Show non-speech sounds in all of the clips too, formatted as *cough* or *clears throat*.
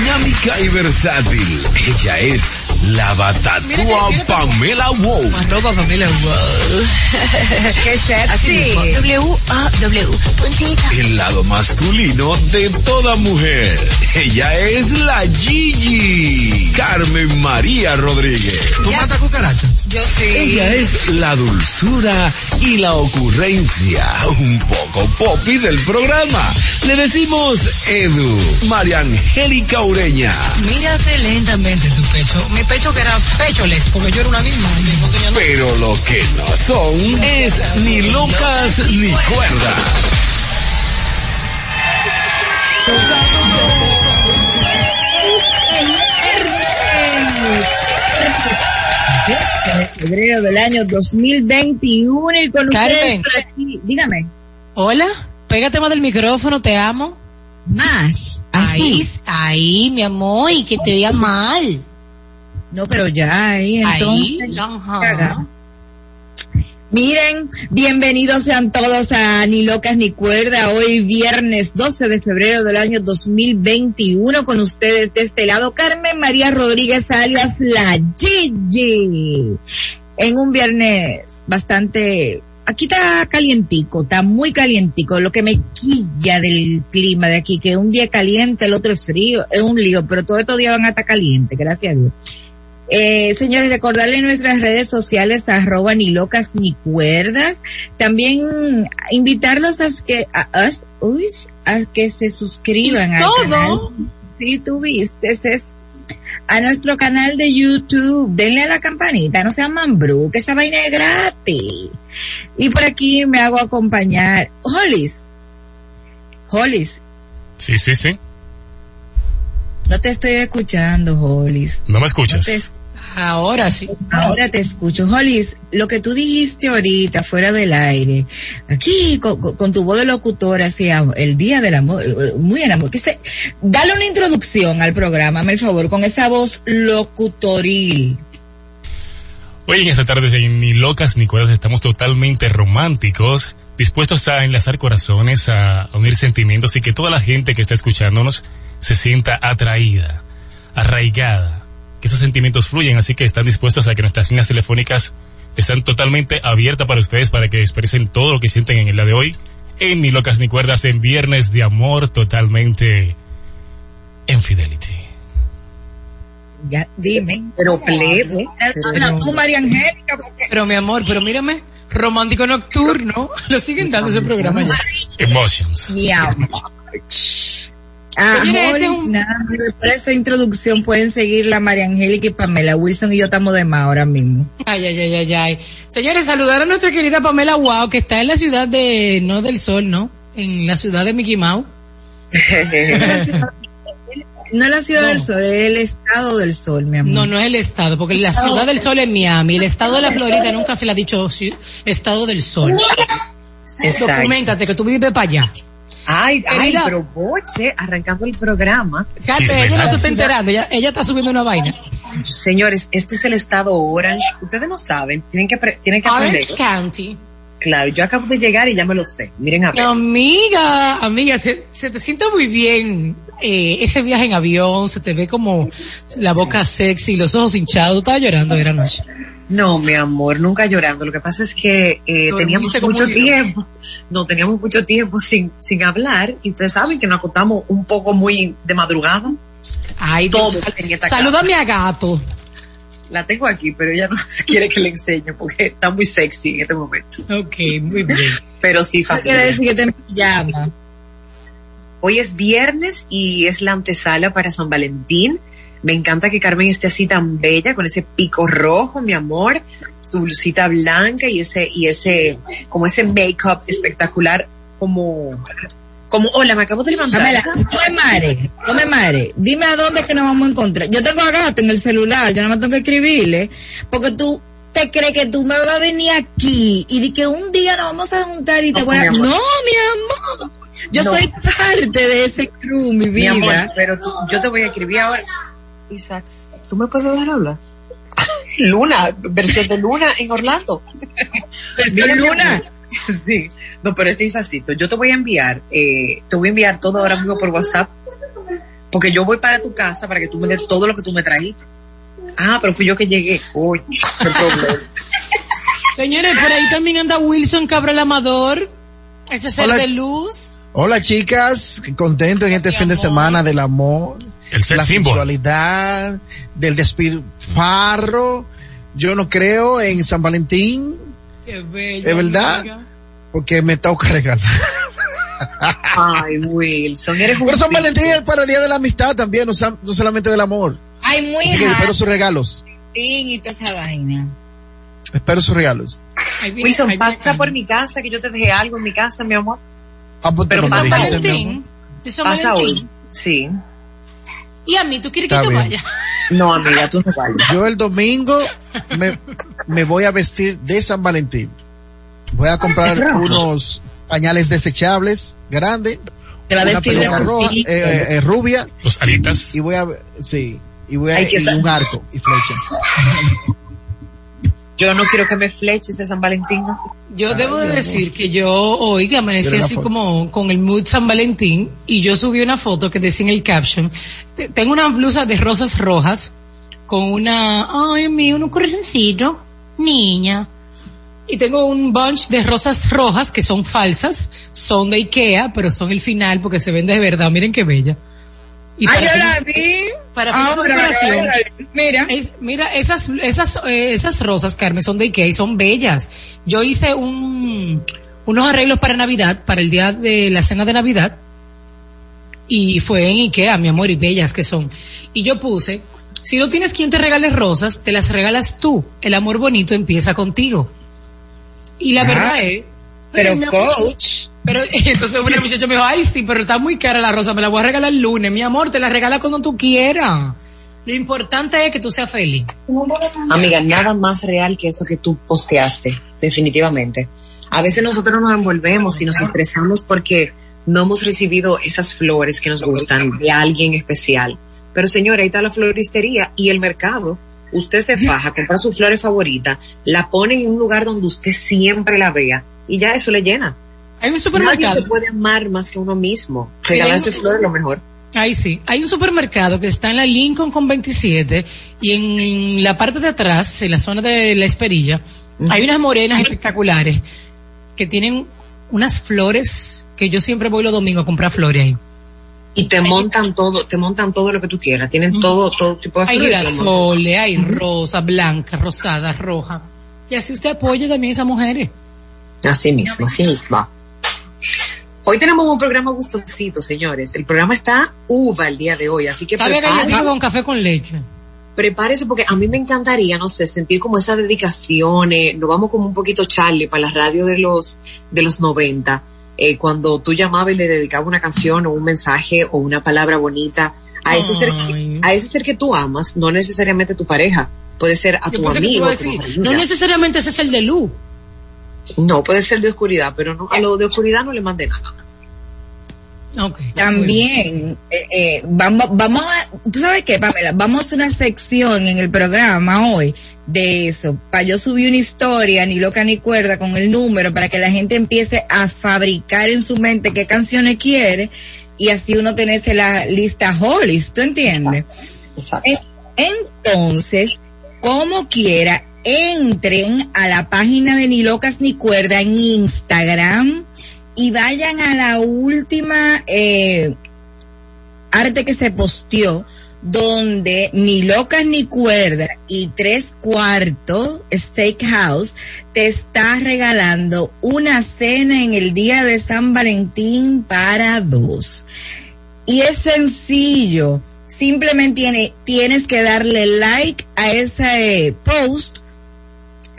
dinámica y versátil. Ella es la batatúa Pamela Wow. Arroba Pamela Wow. *laughs* Qué sexy. W-A-W. El lado masculino de toda mujer. Ella es la Gigi. Carmen María Rodríguez. ¿Tú matas cucaracha? Yo sí. Ella es la dulzura y la ocurrencia. Un poco popi del programa. Le decimos Edu. María Angélica Ureña. Mírate lentamente tu pecho. Mi pecho que era pecholes, porque yo era una misma. No. Pero lo que no son es ni locas ni cuerdas. de febrero del año 2021 y con ustedes Carmen. por aquí. Dígame. Hola, pégate más del micrófono, te amo. Más. Ahí, Así. ahí, mi amor, y que te oigan mal. No, pero ya ahí Ahí, entonces. ajá. Miren, bienvenidos sean todos a Ni Locas ni Cuerda. Hoy viernes 12 de febrero del año 2021 con ustedes de este lado Carmen María Rodríguez alias La Gigi. En un viernes bastante, aquí está calientico, está muy calientico. Lo que me quilla del clima de aquí, que un día es caliente, el otro es frío, es un lío, pero todos estos días van a estar calientes, gracias a Dios. Eh, señores, recordarles nuestras redes sociales, arroba ni locas ni cuerdas. También invitarlos a que, a, us- uy, a que se suscriban ¿Y al todo? canal. Si tuviste, es a nuestro canal de YouTube. Denle a la campanita, no sean mambrú, que esa vaina es gratis. Y por aquí me hago acompañar. Hollis. Hollis, Sí, sí, sí. no te estoy escuchando, Hollis. ¿No me No escuchas? te escucho. Ahora sí. Ahora te escucho. Hollis, lo que tú dijiste ahorita, fuera del aire, aquí con, con- tu voz de locutora, am- el día del amor, eh, muy enamorado. Que se, dale una introducción al programa, hazme el favor, con esa voz locutoril. Hoy en esta tarde de Ni Locas ni Cuerdas estamos totalmente románticos, dispuestos a enlazar corazones, a unir sentimientos y que toda la gente que está escuchándonos se sienta atraída, arraigada, que esos sentimientos fluyen, así que están dispuestos a que nuestras líneas telefónicas están totalmente abiertas para ustedes para que expresen todo lo que sienten en el día de hoy en Ni Locas ni Cuerdas en Viernes de Amor totalmente en Fidelity. Ya, dime. Pero plebe. Habla tú, María Angélica, porque Pero mi amor, pero mírame, romántico nocturno, lo siguen dando ese programa ya. Emotions. mi amor. Ah, Señores, este un- nada, después de esa introducción pueden seguir a María Angélica y Pamela Wilson y yo estamos de más ahora mismo. Ay, ay, ay, ay, ay. Señores, saludar a nuestra querida Pamela Wow, que está en la ciudad de, no del sol, ¿no? En la ciudad de Mickey Mouse. *laughs* *laughs* No es la ciudad No. del sol, es el estado del sol, mi amor. No, no es el estado, porque la ciudad del sol es Miami. El estado de la Florida nunca se le ha dicho estado del sol. Exacto. Documentate que tú vives para allá. Ay, ay, pero boche, arrancando el programa. Cate, se está enterando, ella, ella está subiendo una vaina. Señores, este es el estado Orange. Ustedes no saben, tienen que, pre- tienen que aprender. Orange County. Claro, yo acabo de llegar y ya me lo sé. Miren a ver. Amiga, amiga, se, se te siente muy bien eh, ese viaje en avión, se te ve como la boca sexy, los ojos hinchados. Tú estabas llorando era noche. No, mi amor, nunca llorando. Lo que pasa es que eh, teníamos mucho tiempo. *laughs* No, teníamos mucho tiempo sin, sin hablar. Y ustedes saben que nos acostamos un poco muy de madrugada. Ay, Dios, en esta salúdame a gato. La tengo aquí, pero ella no *laughs* se quiere que le enseñe porque está muy sexy en este momento. Ok, muy bien. *laughs* Pero sí, quiere decir que te. Hoy es viernes y es la antesala para San Valentín. Me encanta que Carmen esté así tan bella, con ese pico rojo, mi amor, tu blusita blanca y ese, y ese, como ese make-up espectacular, como, como, hola, me acabo de levantar. Pamela, no me mare, no me mare. Dime a dónde es que nos vamos a encontrar. Yo tengo a gato en el celular, yo no me tengo que escribirle, porque tú te crees que tú me vas a venir aquí y de que un día nos vamos a juntar y te voy a... mi. No, mi amor. Yo No. soy parte de ese crew, mi Mi vida. amor, pero tú- yo te voy a escribir ahora. Isaac, ¿tú me puedes dejar hablar? *laughs* Luna, versión de Luna en Orlando. *laughs* Pues, Mira, mi Luna. *laughs* Sí, no, pero este Isacito, yo te voy a enviar, eh, te voy a enviar todo ahora mismo por WhatsApp porque yo voy para tu casa para que tú me des todo lo que tú me trajiste. Ah, pero fui yo que llegué. Uy, qué problema. Señores, por ahí también anda Wilson Cabral Amador. Ese es el Hola. de luz. Hola chicas, contento en este Mi fin de semana del amor, El sex la symbol. sexualidad, del despilfarro. Yo no creo en San Valentín Qué bello. ¿Es verdad? amiga. porque me toca regalar. Ay, Wilson, eres un Pero San. Valentín es para el Día de la Amistad también, no, no solamente del amor. Ay, muy que espero sus regalos. y toda esa vaina. Espero sus regalos. Viene- Wilson, viene pasa por mi casa, que yo te dejé algo en mi casa, mi amor. Ah, pues, Pero San. Valentín. De San Pasa Valentín. hoy. Sí. Y a mí, ¿tú quieres que yo bien. vaya? *laughs* No, amiga, tú no vayas. Yo el domingo me, me voy a vestir de San Valentín. Voy a comprar unos pañales desechables grandes, Se va a una vestir de peluca roja, pupilito. eh, eh, rubia Los alitas. y voy a sí y voy a y un arco y flecha. *laughs* Yo no quiero que me fleches de San Valentín. Yo debo de decir que yo hoy que amanecí así foto. como con el mood San Valentín y yo subí una foto que decía en el caption, te- tengo una blusa de rosas rojas con una, ay mío, un corazoncito, niña. Y tengo un bunch de rosas rojas que son falsas, son de Ikea, pero son el final porque se vende de verdad, miren qué bella. Y Ay, yo la vi. para ahora, mira. Es- mira, esas, esas, eh, esas rosas, Carmen, son de Ikea y son bellas. Yo hice un, unos arreglos para Navidad, para el día de la cena de Navidad, y fue en Ikea, mi amor, y bellas que son. Y yo puse, si no tienes quien te regale rosas, te las regalas tú. El amor bonito empieza contigo. Y la Ah, verdad es, Pero coach. pero *laughs* entonces una muchacha me dijo, ay sí, pero está muy cara la rosa, me la voy a regalar el lunes. Mi amor, te la regala cuando tú quieras. Lo importante es que tú seas feliz. Amiga, nada más real que eso que tú posteaste, definitivamente. A veces nosotros nos envolvemos y nos estresamos porque no hemos recibido esas flores que nos gustan de alguien especial. Pero señora, ahí está la floristería y el mercado. Usted se faja, compra su flores favorita, la pone en un lugar donde usted siempre la vea y ya eso le llena. Hay un Nadie supermercado. se puede amar más que uno mismo. Regalarse hay flores es lo mejor. Ahí sí. Hay un supermercado que está en la Lincoln con 27 y en la parte de atrás, en la zona de la Esperilla, hay unas morenas espectaculares que tienen unas flores que yo siempre voy los domingos a comprar flores ahí. Y te montan todo, te montan todo lo que tú quieras. Tienen todo, todo tipo de Hay flores. girasoles, hay rosas, blancas, rosadas, rojas. Y así usted apoya también a esas mujeres. Así mismo, así mismo. Hoy tenemos un programa gustosito, señores. El programa está uva el día de hoy, así que prepárese, con café con leche. prepárese porque a mí me encantaría, no sé, sentir como esa dedicación. eh, nos vamos como un poquito Charlie para la radio de los de los 90, eh, cuando tú llamabas y le dedicabas una canción o un mensaje o una palabra bonita a ese ser, Ay. a ese ser que tú amas, no necesariamente a tu pareja, puede ser a Yo tu que amigo. a decir, no necesariamente ese es el de luz. No, puede ser de oscuridad, pero no, a lo de oscuridad no le mandé nada. Okay. También, eh, eh, vamos, vamos a, tú sabes qué, Pamela, vamos a hacer una sección en el programa hoy de eso, para yo subir una historia, ni loca ni cuerda, con el número, para que la gente empiece a fabricar en su mente qué canciones quiere, y así uno tenerse la lista Hollis, ¿tú entiendes? Exacto. En- Entonces, como quiera, entren a la página de Ni Locas Ni Cuerda en Instagram y vayan a la última eh, arte que se posteó donde ni locas ni cuerda y tres cuartos steakhouse te está regalando una cena en el día de San Valentín para dos. Y es sencillo. Simplemente tiene, tienes que darle like a ese post,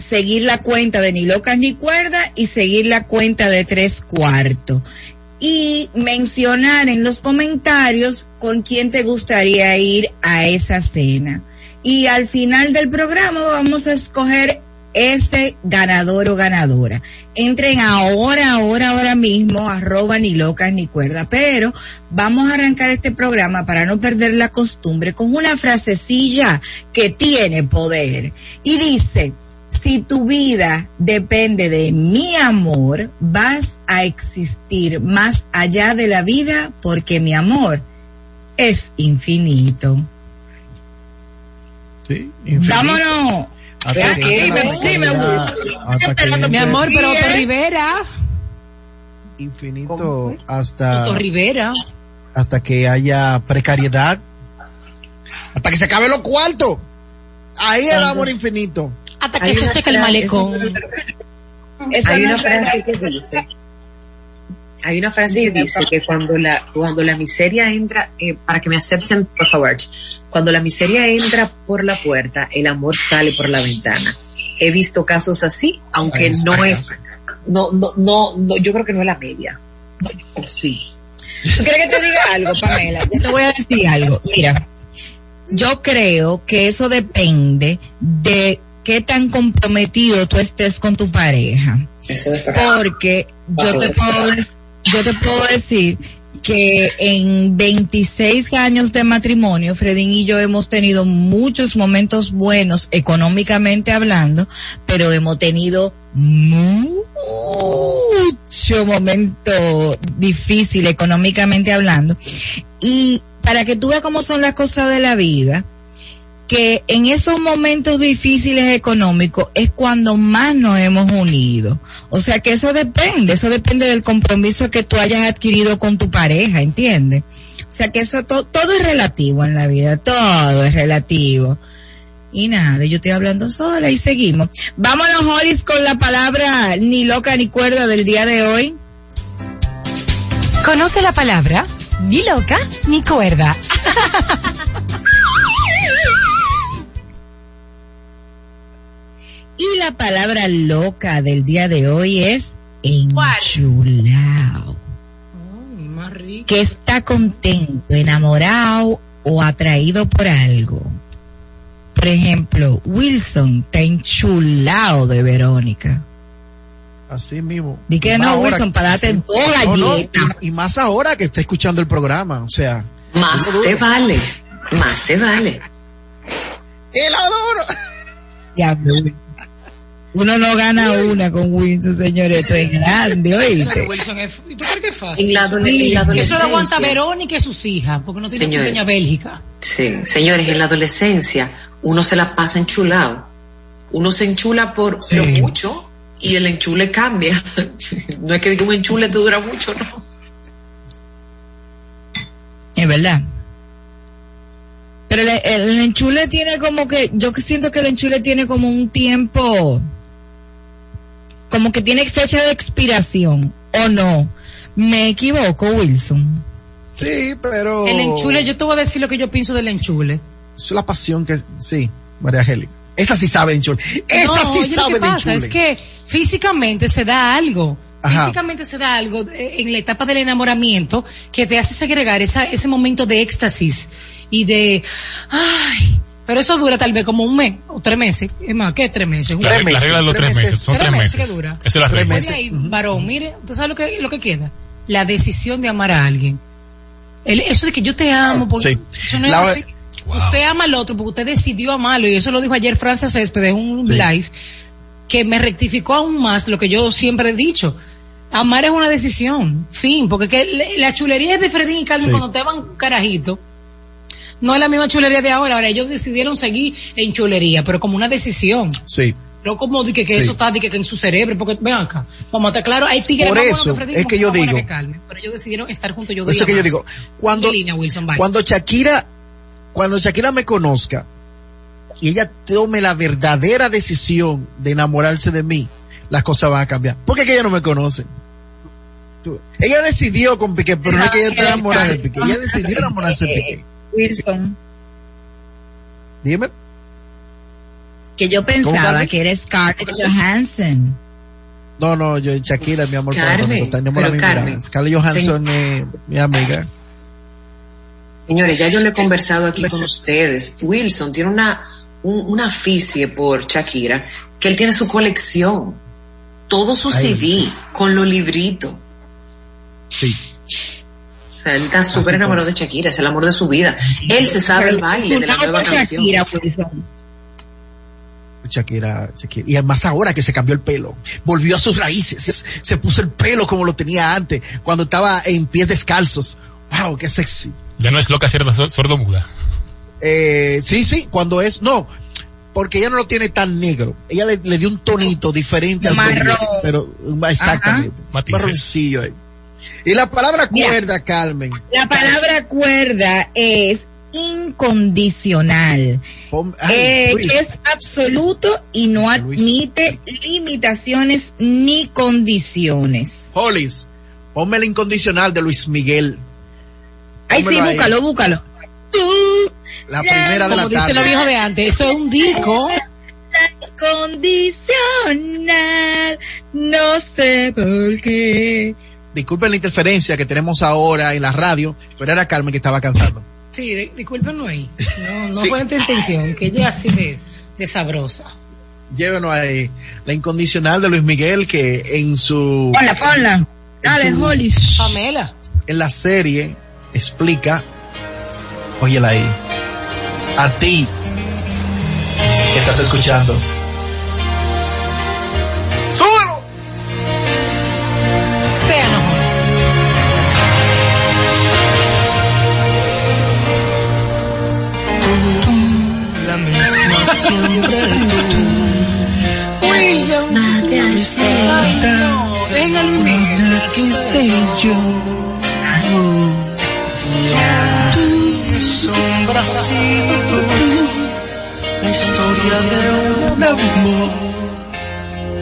seguir la cuenta de Ni Locas Ni Cuerda y seguir la cuenta de Tres Cuartos. Y mencionar en los comentarios con quién te gustaría ir a esa cena. Y al final del programa vamos a escoger ese ganador o ganadora. Entren ahora, ahora, ahora mismo, arroba ni locas ni cuerda. Pero vamos a arrancar este programa para no perder la costumbre con una frasecilla que tiene poder. Y dice, si tu vida depende de mi amor, vas a existir más allá de la vida porque mi amor es infinito. Sí, infinito. Vámonos. Hasta que Dime, haya- dime, hasta que Mi amor, pero Otto. Rivera, infinito hasta Otto Rivera. hasta que haya precariedad, hasta que se acabe los cuartos. Ahí el amor infinito. Hasta que Hay se una seque el frase- malecón. Hay una frase que dice, hay una frase que dice que cuando la, cuando la miseria entra, eh, para que me acepten, por favor, cuando la miseria entra por la puerta, el amor sale por la ventana. He visto casos así, aunque no es, no, no, no, no, yo creo que no es la media. Sí. ¿Tú quieres que te diga algo, Pamela? Yo *laughs* te voy a decir algo. Mira, yo creo que eso depende de qué tan comprometido tú estés con tu pareja. Porque yo te puedo, yo te puedo decir que en 26 años de matrimonio, Fredín y yo hemos tenido muchos momentos buenos económicamente hablando, pero hemos tenido mucho momento difícil económicamente hablando. Y para que tú veas cómo son las cosas de la vida, que en esos momentos difíciles económicos es cuando más nos hemos unido. O sea que eso depende, eso depende del compromiso que tú hayas adquirido con tu pareja, ¿entiendes? O sea que eso to- todo es relativo en la vida, todo es relativo. Y nada, yo estoy hablando sola y seguimos. Vámonos, Horis, con la palabra ni loca ni cuerda del día de hoy. ¿Conoce la palabra? Ni loca ni cuerda. *laughs* Y la palabra loca del día de hoy es enchulao. que está contento, enamorado o atraído por algo. Por ejemplo, Wilson está enchulado de Verónica. Así mismo. Di que Y no, más ahora- Wilson, para darte dos No, no, galletas. y, y más ahora que está escuchando el programa, o sea. Más te duro. vale, más te vale. ¡El adoro! Diablo. *laughs* Uno no gana una con Wilson, señores. Esto es grande, oíste. Wilson es- ¿Y tú crees que es fácil? En la, adole- en la Eso lo aguanta Verónica y sus hijas, porque no tiene Señores. pequeña Bélgica. Sí, señores, en la adolescencia uno se la pasa enchulado. Uno se enchula por lo mucho y el enchule cambia. *laughs* no es que diga un enchule te dura mucho, no. Es verdad. Pero el, el enchule tiene como que, yo siento que el enchule tiene como un tiempo, como que tiene fecha de expiración, ¿o no? Me equivoco, Wilson. Sí, pero. El enchule, yo te voy a decir lo que yo pienso del enchule. Es la pasión que. Sí, María Angélica. Esa sí sabe enchule. Esa no, sí oye, lo sabe que de pasa enchule. es que físicamente se da algo. Ajá. Físicamente se da algo eh, en la etapa del enamoramiento que te hace segregar esa, ese momento de éxtasis y de, ay, pero eso dura tal vez como un mes o tres meses. Es más, ¿qué tres meses? La, Tres regla- la meses, regla de los tres tres meses, meses. son Tres tres meses meses. que dura. Esa es la Tres regla. meses. Ahí, varón, mire, ¿usted sabe lo que, lo que queda? La decisión de amar a alguien. El, eso de que yo te amo, porque Sí. eso no es La- así. Usted ama al otro porque usted decidió amarlo y eso lo dijo ayer Frances Céspedes en un Sí. live que me rectificó aún más lo que yo siempre he dicho. Amar es una decisión, fin, porque que la chulería de Fredín y Carmen Sí. cuando estaban carajito no es la misma chulería de ahora. Ahora ellos decidieron seguir en chulería, pero como una decisión. Sí. No como de que, que Sí. eso está de que, que en su cerebro, porque ven acá, vamos a estar claro, hay tigres Por más eso Freddy es que yo digo- Carmen, pero ellos decidieron estar juntos. Yo Por eso que yo digo, cuando, línea, Wilson, cuando Shakira, cuando Shakira me conozca y ella tome la verdadera decisión de enamorarse de mí, las cosas van a cambiar. Porque es que ella no me conoce. Tú- Ella decidió con Piqué, pero no es que ella está enamorada de Piqué. Ella decidió enamorarse de Piqué. Wilson, Dime. que yo pensaba que era Scarlett Johansson. No, no, yo, Shakira, mi amor, Carmen, pero. Scarlett Johansson es mi amiga. Señores, ya yo le he conversado aquí con ustedes. Wilson tiene una, un- una aficie por Shakira, que él tiene su colección. Todo su Ay. CD, con los libritos. Sí. Sea, él está súper enamorado de Shakira, es el amor de su vida. Él se sabe el baile de la nueva canción. Shakira. Shakira, Shakira. Y además ahora que se cambió el pelo, volvió a sus raíces, se, puso el pelo como lo tenía antes, cuando estaba en pies descalzos. wow, qué sexy. Ya no es loca cierta sordo muda. Eh, sí, sí, cuando es, no, porque ella no lo tiene tan negro. Ella le, dio un tonito diferente al Marrón. pero exactamente. Marroncillo ahí. Y la palabra Mira. cuerda, Carmen. La palabra cuerda es incondicional, ay, eh, que es absoluto y no Luis. admite limitaciones ni condiciones. Hollis, ponme el incondicional de Luis Miguel. Ay, sí, ahí. búscalo, búscalo. Tú, La primera de Como la dicen los tarde. viejos de antes, eso es un disco. condicional, no sé por qué. Disculpen la interferencia que tenemos ahora en la radio, pero era Carmen que estaba cantando. Sí, di- discúlpenlo ahí. No, no Sí. fue nuestra intención, que ella es así de, de sabrosa. Llévenos ahí. La incondicional de Luis Miguel que en su Ponla, ponla. Dale, su- Holly. Pamela. en la serie explica, óyela ahí, a ti que estás escuchando. Siempre tú. Que sé yo. Sombra. La historia de un amor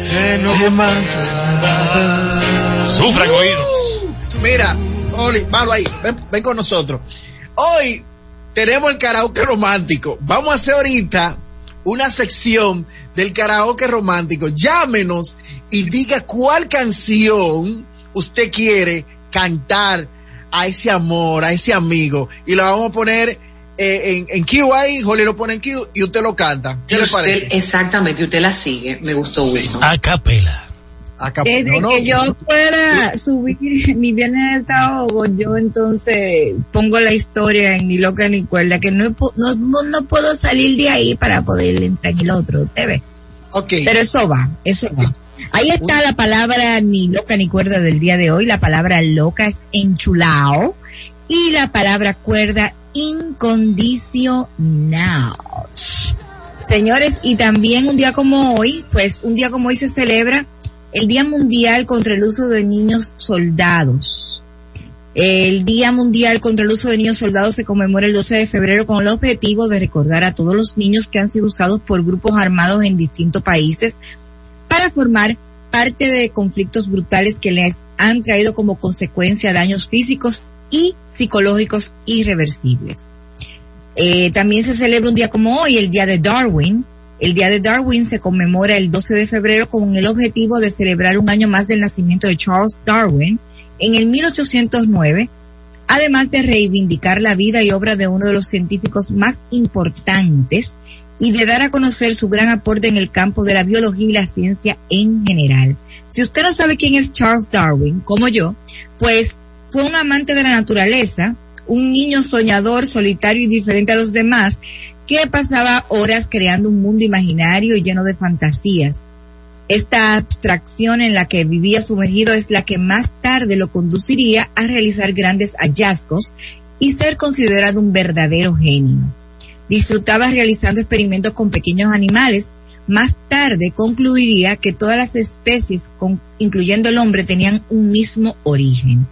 que. Sufran oídos. Mira, Oli, malo ahí, ven, ven con nosotros. Hoy tenemos el karaoke romántico. Vamos a hacer ahorita una sección del karaoke romántico. Llámenos y diga cuál canción usted quiere cantar a ese amor, a ese amigo. Y lo vamos a poner eh, en, en Q ahí, lo pone en Q y usted lo canta. ¿Qué Y le usted- parece? exactamente, usted la sigue. Me gustó Wilson. A capela. Acá, Desde no, no, que yo pueda subir *laughs* mi viernes de desahogo, yo entonces pongo la historia en ni loca ni cuerda, que no, no, no, puedo salir de ahí para poder entrar en el otro, ¿usted ve? ok. Pero eso va, eso va. Ahí está la palabra ni loca ni cuerda del día de hoy. La palabra loca es enchulao y la palabra cuerda incondicional. Señores, y también un día como hoy, pues un día como hoy se celebra el Día Mundial contra el Uso de Niños Soldados. El Día Mundial contra el Uso de Niños Soldados se conmemora el 12 de febrero con el objetivo de recordar a todos los niños que han sido usados por grupos armados en distintos países para formar parte de conflictos brutales que les han traído como consecuencia daños físicos y psicológicos irreversibles. Eh, también se celebra un día como hoy, el Día de Darwin. El Día de Darwin se conmemora el 12 de febrero con el objetivo de celebrar un año más del nacimiento de Charles Darwin en el 1809, además de reivindicar la vida y obra de uno de los científicos más importantes y de dar a conocer su gran aporte en el campo de la biología y la ciencia en general. Si usted no sabe quién es Charles Darwin, como yo, pues fue un amante de la naturaleza, un niño soñador, solitario y diferente a los demás, que pasaba horas creando un mundo imaginario y lleno de fantasías. Esta abstracción en la que vivía sumergido es la que más tarde lo conduciría a realizar grandes hallazgos y ser considerado un verdadero genio. Disfrutaba realizando experimentos con pequeños animales. Más tarde concluiría que todas las especies, incluyendo el hombre, tenían un mismo origen.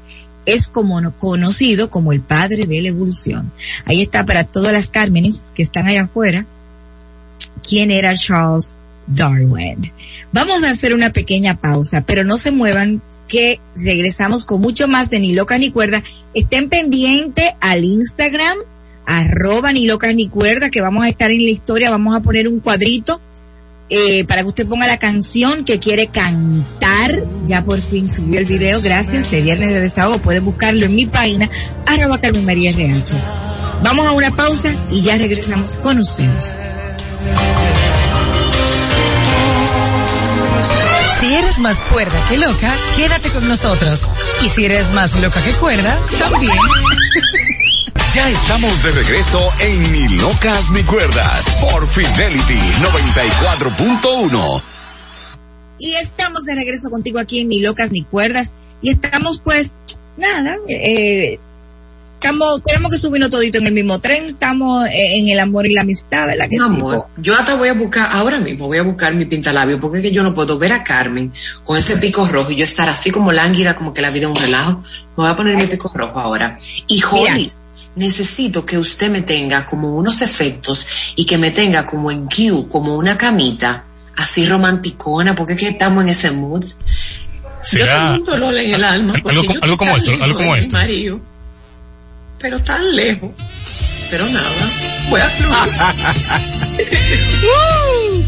Es como no- conocido como el padre de la evolución. Ahí está para todas las Cármenes que están allá afuera. ¿Quién era Charles Darwin? Vamos a hacer una pequeña pausa, pero no se muevan que regresamos con mucho más de Ni Loca Ni Cuerda. Estén pendientes al Instagram, arroba Ni Loca Ni Cuerda, que vamos a estar en la historia, vamos a poner un cuadrito eh, para que usted ponga la canción que quiere cantar. Ya por fin subió el video, gracias, de Viernes de Desahogo. Pueden buscarlo en mi página, arroba Carmen María RH. Vamos a una pausa y ya regresamos con ustedes. Si eres más cuerda que loca, quédate con nosotros. Y si eres más loca que cuerda, también. Ya estamos de regreso en Ni Locas Ni Cuerdas por Fidelity 94.1. Y estamos de regreso contigo aquí en Ni Locas Ni Cuerdas. Y estamos pues, nada, eh, estamos, tenemos que subirnos todito en el mismo tren, estamos eh, en el amor y la amistad, ¿verdad que Mi sí? amor, yo hasta voy a buscar, ahora mismo voy a buscar mi pintalabio, porque es que yo no puedo ver a Carmen con ese pico rojo y yo estar así como lánguida, como que la vida es un relajo. Me voy a poner mi pico rojo ahora. Y Hollis, necesito que usted me tenga como unos efectos y que me tenga como en Q, como una camita, así romanticona, porque es que estamos en ese mood. Yo Será tengo un dolor en el alma. algo yo como esto, algo como esto. marido, pero tan lejos. Pero nada, voy a fluir.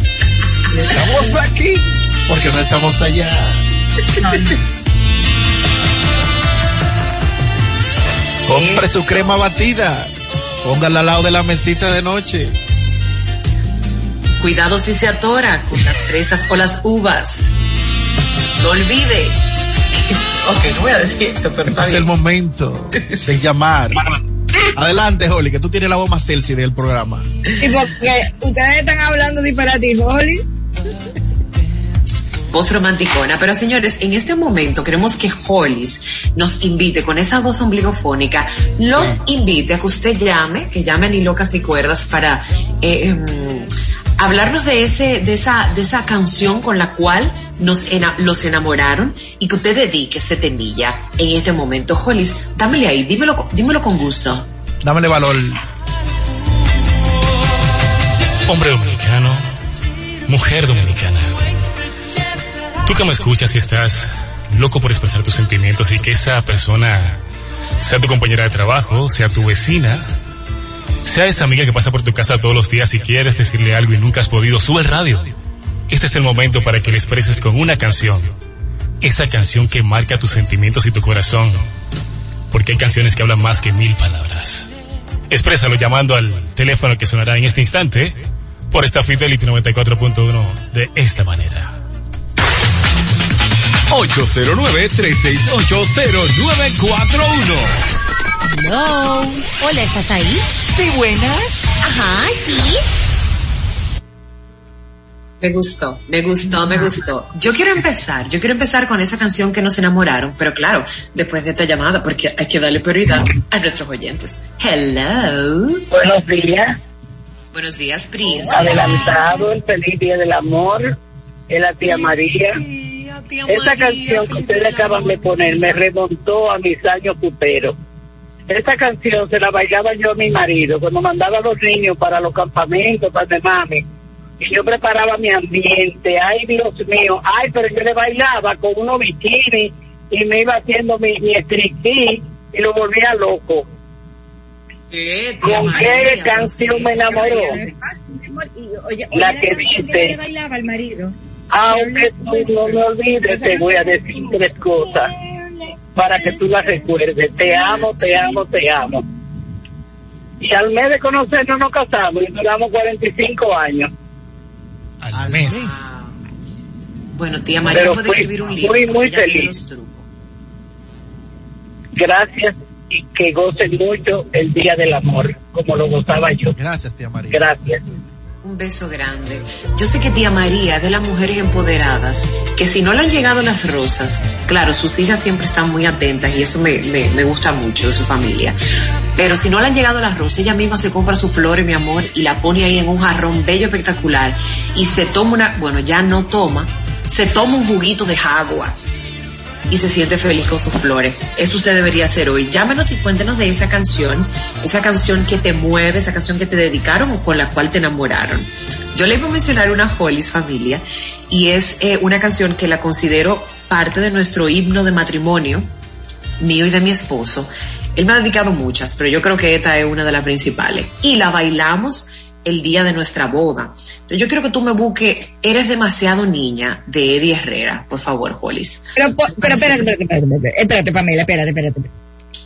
*laughs* Estamos aquí porque no estamos allá. Compre su crema batida. Póngala al lado de la mesita de noche. Cuidado si se atora con las fresas o las uvas. No olvide. *laughs* ok, no voy a decir eso, pero está Es el momento de llamar. Adelante, Holly, que tú tienes la voz más sexy del programa. Y porque ustedes están hablando disparate, Holly. Voz romanticona. Pero señores, en este momento queremos que Hollis nos invite con esa voz ombligofónica, los invite a que usted llame, que llame ni locas ni cuerdas para eh, em, hablarnos de ese, de esa, de esa canción con la cual nos ena- los enamoraron y que usted dedique este temilla en este momento. Hollis, dámele ahí, dímelo, con- dímelo con gusto. Dámele valor. hombre dominicano, mujer dominicana. Tú que me escuchas y estás loco por expresar tus sentimientos y que esa persona sea tu compañera de trabajo, sea tu vecina, sea esa amiga que pasa por tu casa todos los días y quieres decirle algo y nunca has podido, sube el radio. Este es el momento para que le expreses con una canción. Esa canción que marca tus sentimientos y tu corazón. Porque hay canciones que hablan más que mil palabras. Exprésalo llamando al teléfono que sonará en este instante por esta Fidelity 94.1 de esta manera. 809-368-0941. Hello. Hola, ¿estás ahí? Sí, buenas. Ajá, sí. Me gustó, me gustó, me gustó. Yo quiero empezar, yo quiero empezar con esa canción que nos enamoraron, pero claro, después de esta llamada, porque hay que darle prioridad a nuestros oyentes. Hello. Buenos días. Buenos días, Prince. Adelantado el feliz día del amor. Es la tía María. Esa María, canción que ustedes acaban de poner me remontó a mis años puteros. Esa canción se la bailaba yo a mi marido cuando mandaba a los niños para los campamentos, para de mami. Y yo preparaba mi ambiente. Ay, Dios mío. Ay, pero yo le bailaba con unos bikinis y me iba haciendo mi, mi striptease y lo volvía loco. Eh, ¿Con María, qué canción me enamoró? Y, oye, La oye, que canción dice- le bailaba al marido. Aunque tú no me olvides, te voy a decir tres cosas para que tú las recuerdes. Te amo, te amo, te amo. Y al mes de conocernos nos casamos y duramos 45 años. Al, mes. Bueno, tía María Pero puede fui escribir un muy, libro. muy feliz. Gracias y que gocen mucho el Día del Amor, como lo gozaba yo. Gracias, tía María. Gracias. Beso grande. Yo sé que tía María es de las mujeres empoderadas, que si no le han llegado las rosas, claro, sus hijas siempre están muy atentas y eso me, me, me gusta mucho de su familia. Pero si no le han llegado las rosas, ella misma se compra sus flores, mi amor, y la pone ahí en un jarrón bello espectacular y se toma una, bueno, ya no toma, se toma un juguito de agua y se siente feliz con sus flores. Eso usted debería hacer hoy. Llámenos y cuéntenos de esa canción, esa canción que te mueve, esa canción que te dedicaron o con la cual te enamoraron. Yo le iba a mencionar una Hollis familia y es eh, una canción que la considero parte de nuestro himno de matrimonio, mío y de mi esposo. Él me ha dedicado muchas, pero yo creo que esta es una de las principales. Y la bailamos el día de nuestra boda. Yo quiero que tú me busques Eres demasiado niña de Eddie Herrera, por favor, Hollis. Pero, po- pero espérate, espérate, espérate, espérate, espérate, Pamela, espérate, espérate.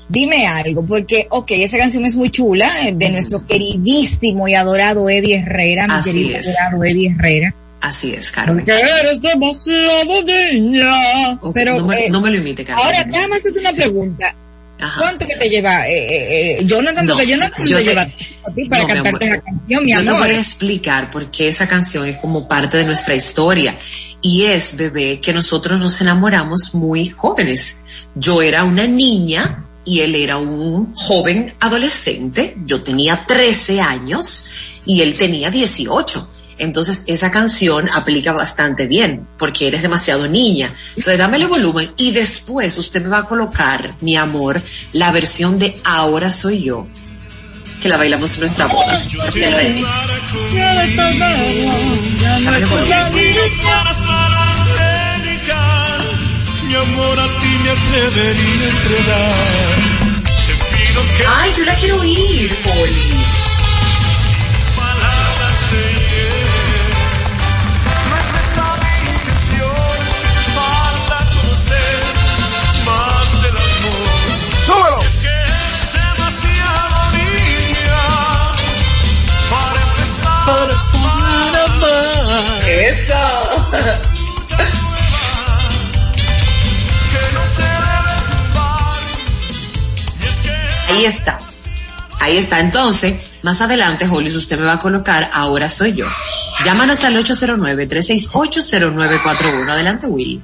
Dime algo, porque, ok, esa canción es muy chula, eh, de nuestro queridísimo y adorado Eddie Herrera, mi Así querido es. adorado Eddie Herrera. Así es, Carmen. eres demasiado niña. Ok, Pero, no, me, eh, no me lo imite, Carmen. ahora, déjame hacerte una pregunta. Ajá. ¿Cuánto que te lleva, eh, eh, eh, Jonathan? No, porque Jonathan yo te te- lleva a ti para no, cantarte esa canción, mi Yo te amor. voy a explicar por qué esa canción es como parte de nuestra historia. Y es, bebé, que nosotros nos enamoramos muy jóvenes. Yo era una niña y él era un joven adolescente, yo tenía 13 años y él tenía 18. Entonces esa canción aplica bastante bien porque eres demasiado niña. Entonces dámele volumen y después usted me va a colocar, mi amor, la versión de Ahora soy yo, que la bailamos en nuestra boda. El remix. Ay, yo la quiero oír, Poli. Ahí está. Ahí está. Entonces, más adelante, Jolis, usted me va a colocar Ahora soy yo. Llámanos al 809-368-0941. Adelante, Will.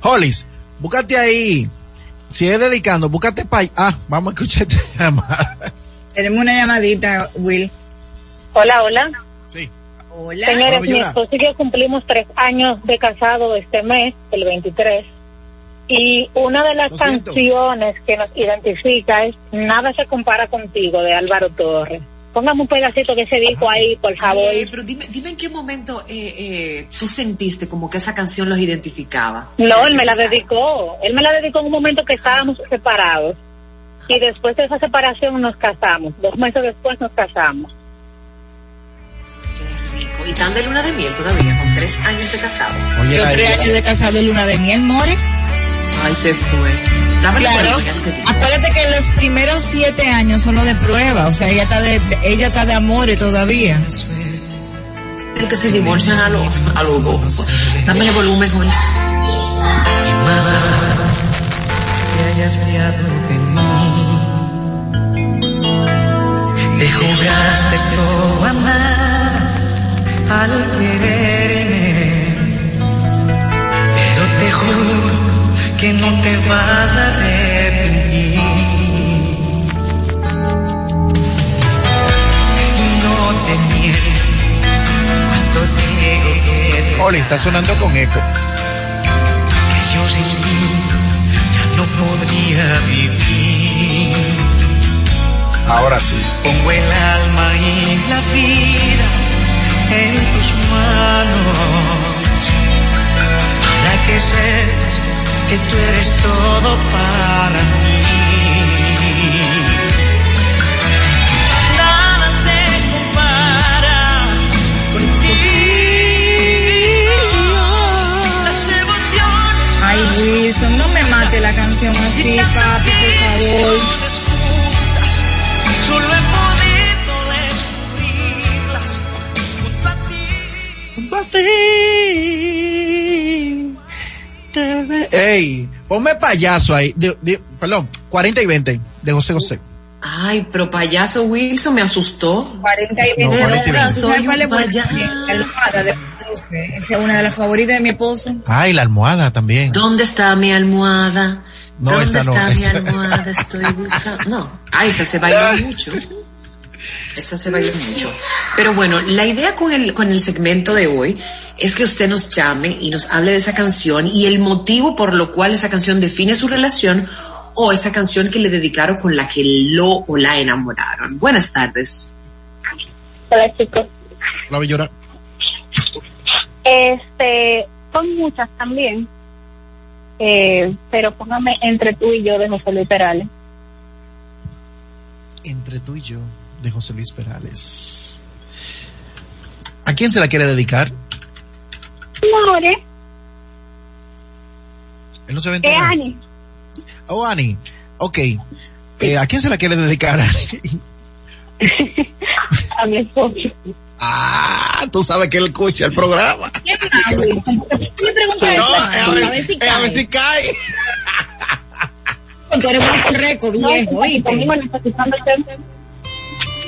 Hollis, búscate ahí. Si es dedicando, búscate pa' Ah, vamos a escuchar *laughs* esta llamada. Tenemos una llamadita, Will. Hola, hola. Hola. Señores, mi esposo y yo cumplimos tres años de casado este mes, el 23. Y una de las canciones que nos identifica es Nada se compara contigo, de Álvaro Torres. Póngame un pedacito de ese disco ahí, por favor. Ay, pero dime, dime en qué momento eh, eh, tú sentiste como que esa canción los identificaba. No, él ¿Qué me la dedicó. Él me la dedicó en un momento que estábamos separados. Y después de esa separación nos casamos. Dos meses después nos casamos. Y tan de luna de miel todavía, con tres años de casado. Oye, Yo tres años de casado, luna de miel, more. Ay, se fue. Dame la Claro. Acuérdate que los primeros siete años son los de prueba, o sea, ella está de, ella está de amores todavía. El que se divorcian a los a los dos. Dame el volumen, Jolis. que hayas fiado de mí. Te jugaste todo a nada al quererme, pero te juro que no te vas a arrepentir. No te miento cuando digo que te Hollis, está sonando con eco. que yo sin ti ya no podría vivir. Ahora sí. Pongo el alma y la vida en tus manos para que sepas que tú eres todo para mí. Ponme payaso ahí. Di- perdón, 40 y 20 de José José. Ay, pero payaso Wilson me asustó. 40 y No, 20. 40 y ¿Tú 20. sabes Soy cuál es payaso. La almohada de José. Esa es una de las favoritas de mi esposo. Ay, la almohada también. ¿Dónde está mi almohada? No, ¿Dónde esa no, está esa- mi almohada? Estoy buscando. No, ay, esa se baila *laughs* mucho. Esa se baila mucho. Pero bueno, la idea con el, con el segmento de hoy es que usted nos llame y nos hable de esa canción y el motivo por lo cual esa canción define su relación o esa canción que le dedicaron con la que lo o la enamoraron. Buenas tardes. Hola, chicos. La bellora. Este, son muchas también. Eh, pero póngame entre tú y yo de José Luis Perales. Entre tú y yo, de José Luis Perales. ¿A quién se la quiere dedicar? More, Él no se a eh. Ani. Oh, Ani. Ok. Eh, ¿A quién se la quiere dedicar? *laughs* a mi esposo. ah, tú sabes que él escucha el programa. ¿Qué eso No, a es a ver, a ver si es a ver cae. si cae. Tú eres récord, viejo,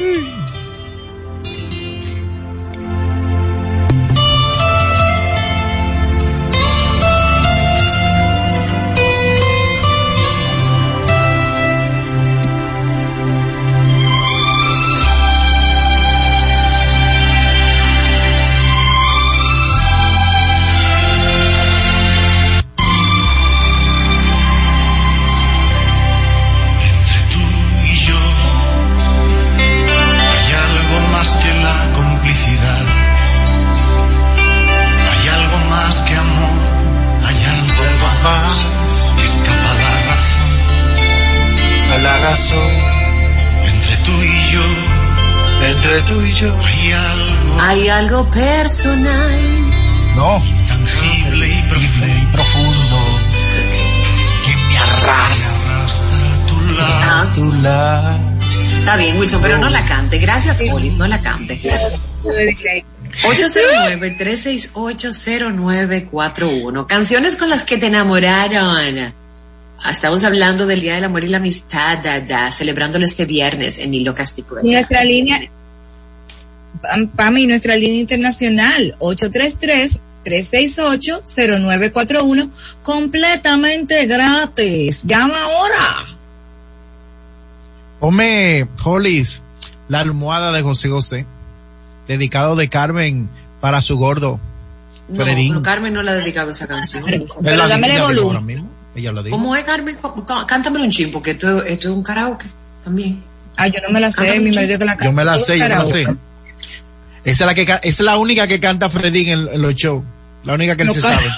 No, tú y yo. Hay algo Hay algo personal. No. tangible y profundo profundo que me arrastra a tu lado. Tu lado. está bien, Wilson, pero no la cante. Gracias, Polis, no la cante. 809-368-0941. Canciones con las que te enamoraron. Estamos hablando del Día del Amor y la Amistad, Dada, celebrándolo este viernes en Hilo Casticuela. Nuestra línea, Pam- Pami, nuestra línea internacional, 833-368-0941, completamente gratis. Llama ahora. Ponme, Hollis, la almohada de José José, dedicado de Carmen para su gordo. No, Fredín. pero Carmen no le ha dedicado esa canción. Pero la dámele dijo volumen. ahora mismo. Ella lo dijo. ¿Cómo es, Carmen? Cántamelo un chin, porque esto, esto es un karaoke también. Ah, yo no me la sé, mi marido que la Yo me la canta. sé, yo me la sé. Esa es la que esa es la única que canta Fredín en, en los shows. La única que él No se sabe. *laughs*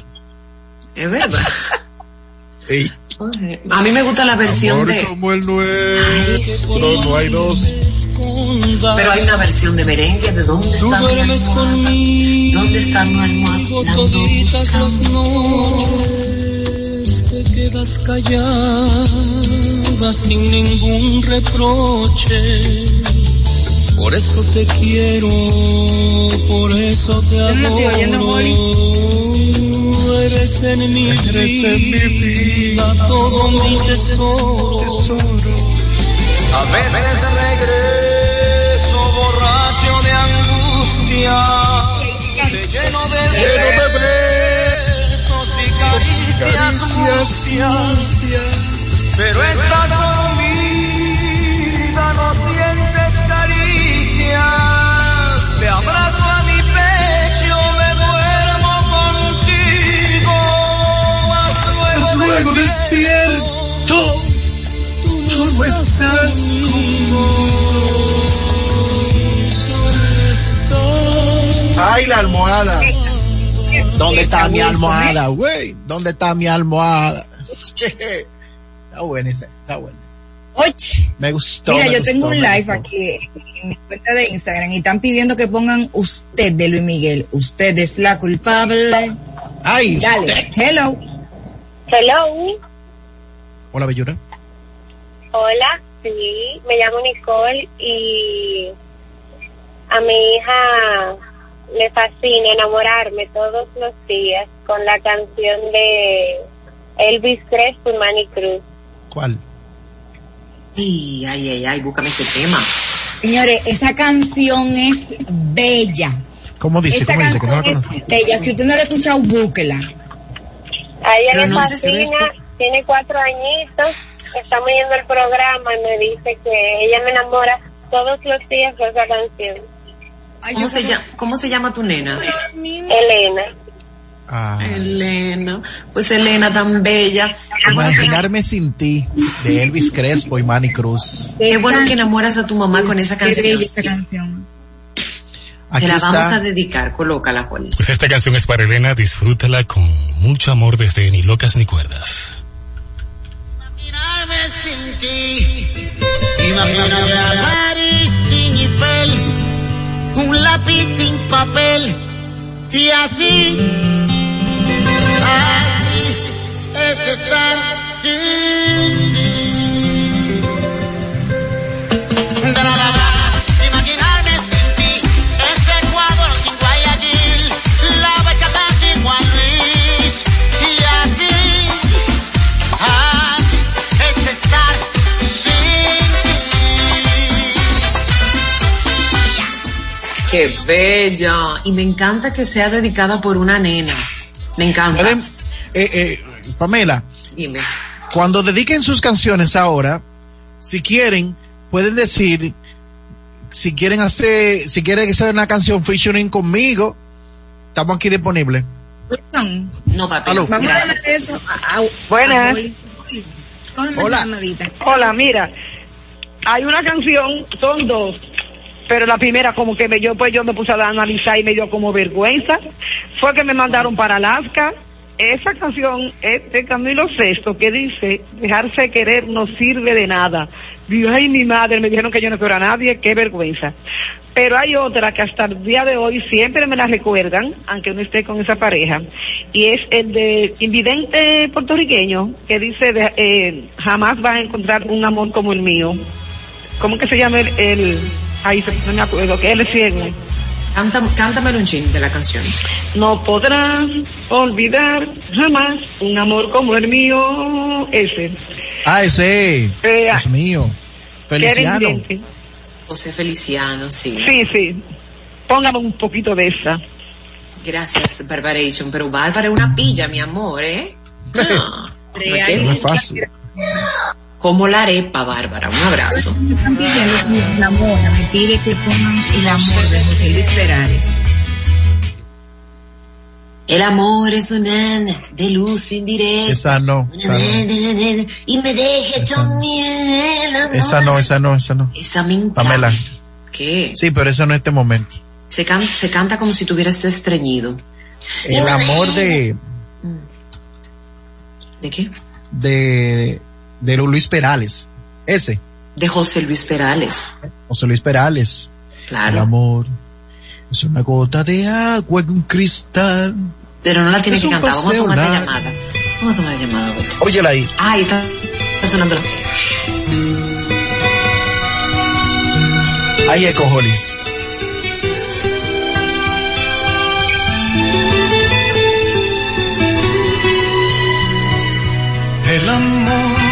Es verdad. Ey. A mí me gusta la versión Amor de... como el nuestro, Ay, sí. no, no hay dos. Pero hay una versión de merengue. ¿De dónde está mi almohada? ¿Dónde está mi almohada? La ando buscando. te quedas callada sin ningún reproche. Por eso te quiero, por eso te Yo no estoy oyendo, adoro. Eres en mi vida, todo mi tesoro. A veces regreso borracho de angustia, te lleno de besos y caricias sucias. Pero estás dormida, no sientes caricias. Te abrazo a mi pecho, me duermo contigo. Mas luego, despierto, tú no estás conmigo. Ay, la almohada. ¿Dónde está mi almohada, güey? ¿Dónde está mi almohada? *laughs* está buena esa, está buena Och. Me gustó. Mira, me yo tengo un live gustó. aquí en mi cuenta de Instagram y están pidiendo que pongan usted de Luis Miguel. Usted es la culpable. Ay, usted. Dale, hello. Hello. Hola, bellura. Hola, sí, me llamo Nicole y a mi hija le fascina enamorarme todos los días con la canción de Elvis Crespo y Manny Cruz. ¿Cuál? Ay, ay, ay, ay, búscame ese tema. Señores, esa canción es bella. ¿Cómo dice? Esa ¿Cómo dice? Que no la canción conozco. es bella. Si usted no la ha escuchado, búsquela. A ella le fascina, tiene cuatro añitos, estamos viendo el programa y me dice que ella me enamora todos los días de esa canción. Ay, ¿Cómo se, llama, ¿Cómo se llama tu nena? Elena. Ah, Elena. Pues Elena tan bella. Imaginarme sin ti, de Elvis Crespo y Manny Cruz. qué bueno que enamoras a tu mamá con esa canción. Se la vamos a dedicar, colócala, Jolis. Pues esta canción es para Elena, disfrútala con mucho amor desde Ni Locas Ni Cuerdas. Imaginarme sin ti, imagíname a Mari sin Eiffel, un lápiz sin papel, y así, así es estar sin ti. Da, da. Imaginarme sin ti, ese Ecuador sin Guayaquil, la bachata sin Juan Luis, y así. Así es estar sin ti. Qué bella. Y me encanta que sea dedicada por una nena. Me encanta. Eh, eh, Pamela, Dime. cuando dediquen sus canciones ahora, si quieren, pueden decir, si quieren hacer, si quieren hacer una canción featuring conmigo, estamos aquí disponibles. No, papi. Aló. Vamos a darle eso a, a, Buenas. a Hola. Hola, mira, hay una canción, son dos, pero la primera como que me yo pues yo me puse a analizar y me dio como vergüenza. Fue que me mandaron para Alaska esa canción es de Camilo Sesto que dice, dejarse querer no sirve de nada. Digo, ay, mi madre, me dijeron que yo no quiero a nadie, qué vergüenza. Pero hay otra que hasta el día de hoy siempre me la recuerdan, aunque no esté con esa pareja, y es el de Invidente puertorriqueño, que dice, eh, jamás vas a encontrar un amor como el mío. ¿Cómo que se llama el, el ahí se- no me acuerdo, que él es ciego? Canta, cántame un chin de la canción. No podrás olvidar jamás un amor como el mío, ese. Ah, ese. Eh, Dios mío. Feliciano. José Feliciano, sí. Sí, sí. Póngame un poquito de esa. Gracias, Barbaration. Pero Bárbara es una pilla, mi amor, ¿eh? *laughs* No, quedo No es fácil. Como la arepa, Bárbara. Un abrazo. Me están pidiendo la mona me pide que pongan el amor de José Luis Perales. El amor es una de luz indirecta. Esa no. Esa no. Y me deje también el amor. Esa no, esa no, esa no. Esa me encanta. Pamela. ¿Qué? Sí, pero eso no es este momento. Se, can- se canta como si tuvieras estreñido. El amor de, ¿De qué? de, de Luis Perales. Ese. De José Luis Perales. José Luis Perales. El Claro. amor es una gota de agua en un cristal. Pero no la tienes Es que cantar. Vamos a tomar la llamada. Vamos a tomar la llamada, Beto. Óyela ahí. Ay, está, está sonando. la- Ahí eco, Jolis. El amor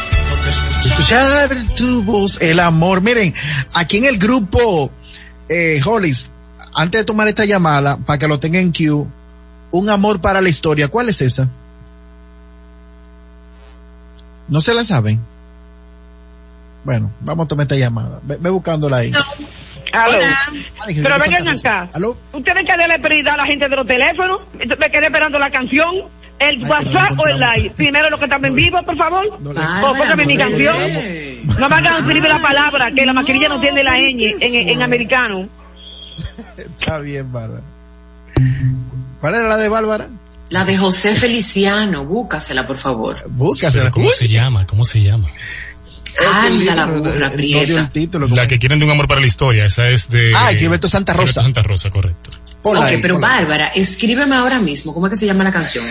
Escuchar tu voz, el amor. Miren, aquí en el grupo, eh, Hollis, antes de tomar esta llamada, para que lo tengan en queue, un amor para la historia. ¿Cuál es esa? ¿No se la saben? Bueno, vamos a tomar esta llamada. Ve, ve buscándola ahí. Aló. Hola. Ay, Pero vengan acá. ¿Aló? Ustedes que darle prioridad a la gente de los teléfonos. Me quedé esperando la canción. ¿El Ay, WhatsApp no o el live? Primero los que están en vivo, por favor. No O póngame mi canción. hombre. No me hagan escribir la palabra, que la mascarilla no tiene la ñ en, en americano. Está bien, Bárbara. ¿Cuál era la de Bárbara? La de José Feliciano. Búscasela, por favor. Búscasela. ¿Cómo se llama? ¿Cómo se llama? Anda la No burra prieta. el título. La que quieren de un amor para la historia. Esa es de. Ah, Gilberto Santa Rosa. Gilberto Santa Rosa, correcto. Ponla ok, ahí, pero ponla. Bárbara, escríbeme ahora mismo. ¿Cómo es que se llama la canción?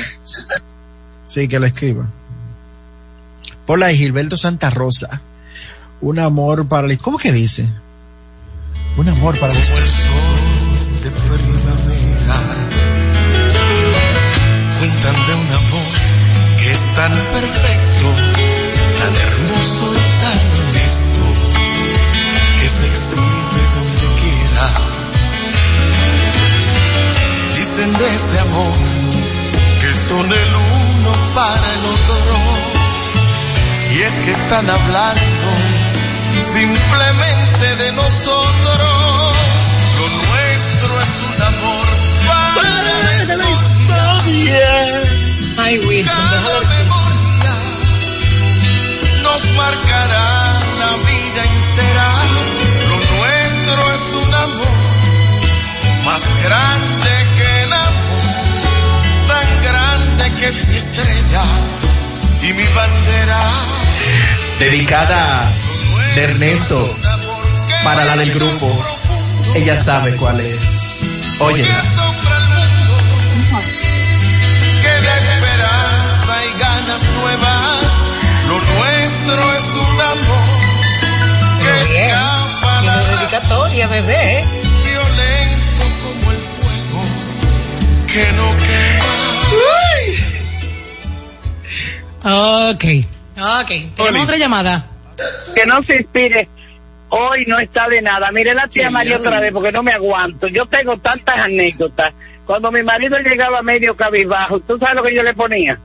Sí, que la escriba. Ponla de Gilberto Santa Rosa. Un amor para la... ¿Cómo que dice? Un amor para como el sol de primavera. Cuentan de un amor que es tan perfecto, tan hermoso y tan que se exhibe. De ese amor que son el uno para el otro. Y es que están hablando simplemente de nosotros. Lo nuestro es un amor para la historia. Ay, Wilson, Cada memoria nos marcará la vida entera. Lo nuestro es un amor más grande que que es mi estrella y mi bandera. Dedicada de Ernesto para la del grupo. Ella sabe cuál es. Oye. Que da esperanza y ganas nuevas. Lo nuestro es un amor que escapa. dedicatoria, bebé. Ok. Ok. Tenemos otra llamada. Que no se inspire. Hoy no está de nada. Mire la tía María otra vez porque no me aguanto. Yo tengo tantas anécdotas. Cuando mi marido llegaba medio cabizbajo, ¿tú sabes lo que yo le ponía?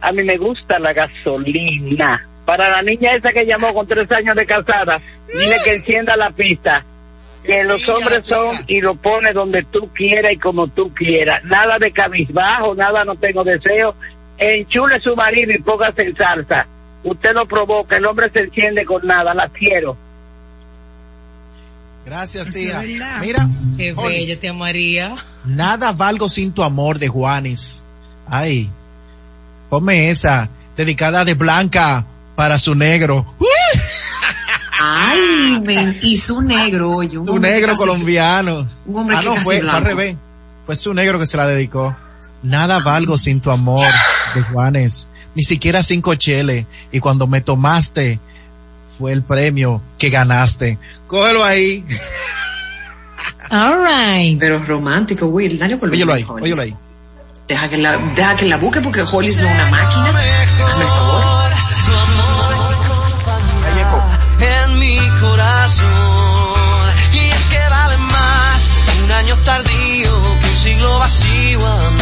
A mí me gusta la gasolina. Para la niña esa que llamó con tres años de casada, dile que encienda la pista. Que los hombres son y lo pone donde tú quieras y como tú quieras. Nada de cabizbajo, nada no tengo deseo. Enchule su marido y póngase en salsa. Usted lo provoca, el hombre se enciende con nada, la quiero. Gracias, Eso tía. Mira, Qué bella, tía María. nada valgo sin tu amor de Juanes. Ay, ponme esa, dedicada de Blanca para su negro. Ay, me, y su negro, oye. Un Su negro colombiano. un hombre ah, que no, casi fue, al revés. Fue su negro que se la dedicó. Nada valgo sin tu amor de Juanes. Ni siquiera cinco cheles. Y cuando me tomaste, fue el premio que ganaste. Cógelo ahí. All right. Pero romántico, Will. Dale por Óyelo ahí, óyelo ahí. Deja que la, deja que la busque porque Hollis no es una máquina. Hazme el favor. en mi corazón. Y es que vale más un año tardío que un siglo vacío, amor.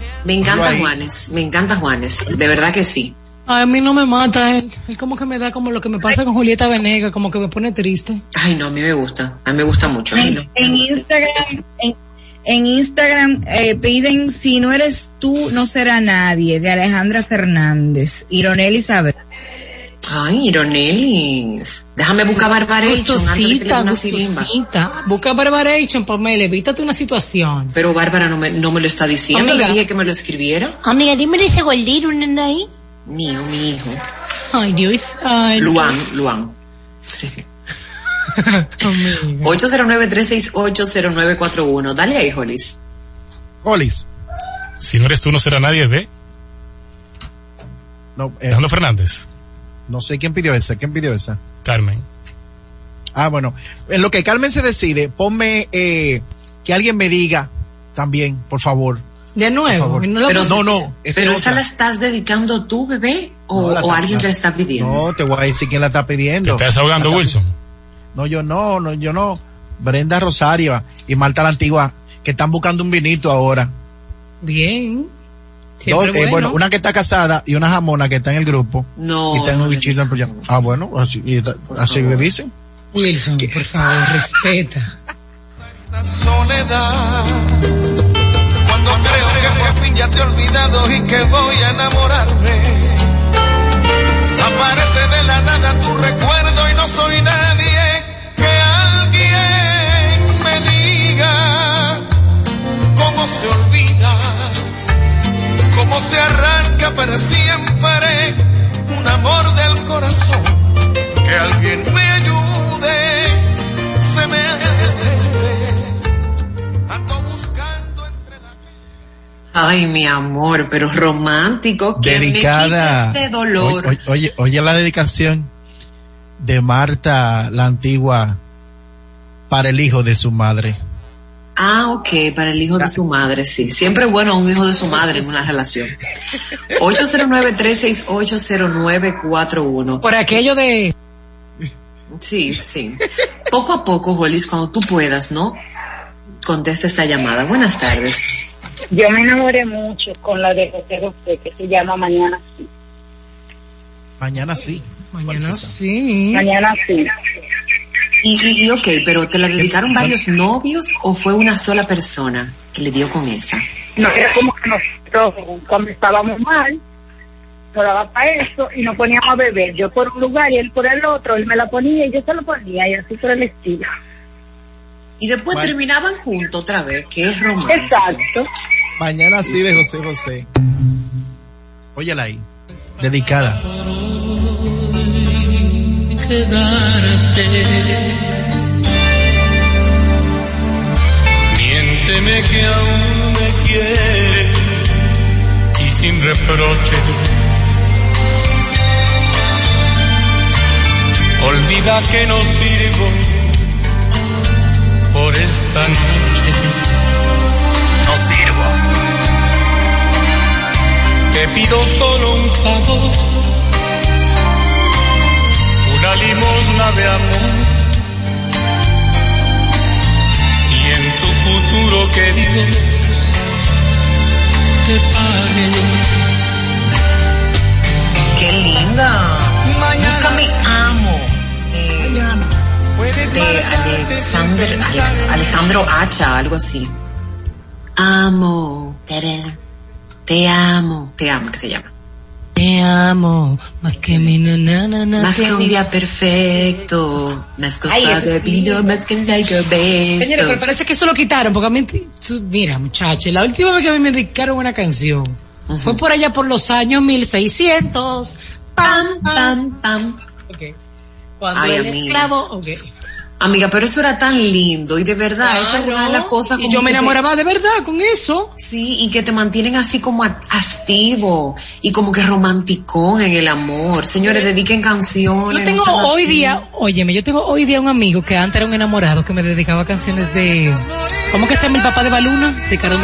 Me encanta. Juanes, me encanta Juanes, de verdad que sí. Ay, a mí no me mata él. Él como que me da como lo que me pasa con Julieta Venegas, como que me pone triste. Ay, no, a mí me gusta, a mí me gusta mucho. En, en Instagram, en, en Instagram eh, piden si no eres tú, no será nadie, de Alejandra Fernández. Ironel Isabel. Ay, Ironelis, déjame buscar Barbaration Gustosita, gustosita. Busca Barbaration, Pamela, evítate una situación. Pero Bárbara no me, no me lo está diciendo, Amiga. le dije que me lo escribiera. Amiga, dime ese gordito, ¿no ahí? Mío, mi hijo. Ay, Dios. Ay, Luan, Luan. 809-368-0941. *laughs* *laughs* Dale ahí, Jolis. Jolis. Si no eres tú, no será nadie de No, eh, Alejandro Fernández. No sé quién pidió esa. ¿Quién pidió esa? Carmen. Ah, bueno. En lo que Carmen se decide, ponme eh, que alguien me diga también, por favor. De nuevo. no Pero- no, no. Pero es esa otra. la estás dedicando tú, bebé, o, No, la o está- alguien te la está pidiendo. No, te voy a decir quién la está pidiendo. ¿Te estás ahogando, La está- Wilson? No, yo no, no, yo no. Brenda Rosario y Marta la Antigua, que están buscando un vinito ahora. Bien. Dos, eh, bueno. bueno, una que está casada y una jamona que está en el grupo. No. Y está en un bichito en el proyecto. Ah, bueno, así, y está- así me dicen. Wilson, por favor, respeta. esta soledad. Cuando creo que por fin ya te he olvidado y que voy a enamorarme. Aparece de la nada tu recuerdo y no soy nadie. Que alguien me diga cómo se olvida, cómo se arranca para siempre un amor del corazón. Que alguien me ayude, se me. Ando buscando entre la Ay, mi amor, pero romántico. Que Dedicada. me quite este dolor. Oye, oye, oye la dedicación de Marta la Antigua para el hijo de su madre. Ah, ok, para el hijo de su madre, sí. Siempre es bueno un hijo de su madre en una relación. *laughs* 809-368-0941. Por aquello de... Sí, sí. Poco a poco, Jolis, cuando tú puedas, ¿no? Contesta esta llamada. Buenas tardes. Yo me enamoré mucho con la de José José, que se llama Mañana sí. Mañana sí. Mañana sí. Mañana sí. Y, y, y, ok, pero ¿te la dedicaron varios novios o fue una sola persona que le dio con esa? No era como que nosotros cuando estábamos mal, lo daba para eso y nos poníamos a beber. Yo por un lugar y él por el otro, él me la ponía y yo se lo ponía y así por el estilo. Y después Bueno. terminaban juntos otra vez, que es romántico. Exacto. Mañana sí de José José. Óyela ahí. Dedicada. Miénteme que aún me quieres y sin reproches. Olvida que no sirvo por esta noche. No sirvo. Te pido solo un favor, limosna de amor. y en tu futuro que Dios te pague. Qué linda. Busca mi amo. Eh, de Alexander, Alex- Alejandro Hacha, algo así. Amo. Te amo. Te amo, que se llama. Te amo, más que mi nana, Más que un día perfecto, más costa de vino, más que un like a beso. Señores, pero parece que eso lo quitaron, porque a mí, tú- mira, muchachos, la última vez que a mí me dedicaron una canción fue por allá por los años 1600. Pam, pam, pam. Cuando Ay, el amiga. esclavo, ok. Amiga, pero eso era tan lindo y de verdad, eso es una de las cosas Y como yo me que te- enamoraba de verdad con eso. Sí, y que te mantienen así como a- activo y como que romanticón en el amor. Señores, dediquen canciones. Yo tengo no hoy así. día, óyeme, yo tengo hoy día un amigo que antes era un enamorado que me dedicaba canciones de, ¿cómo que se llama el papá de Baluna? Ricardo.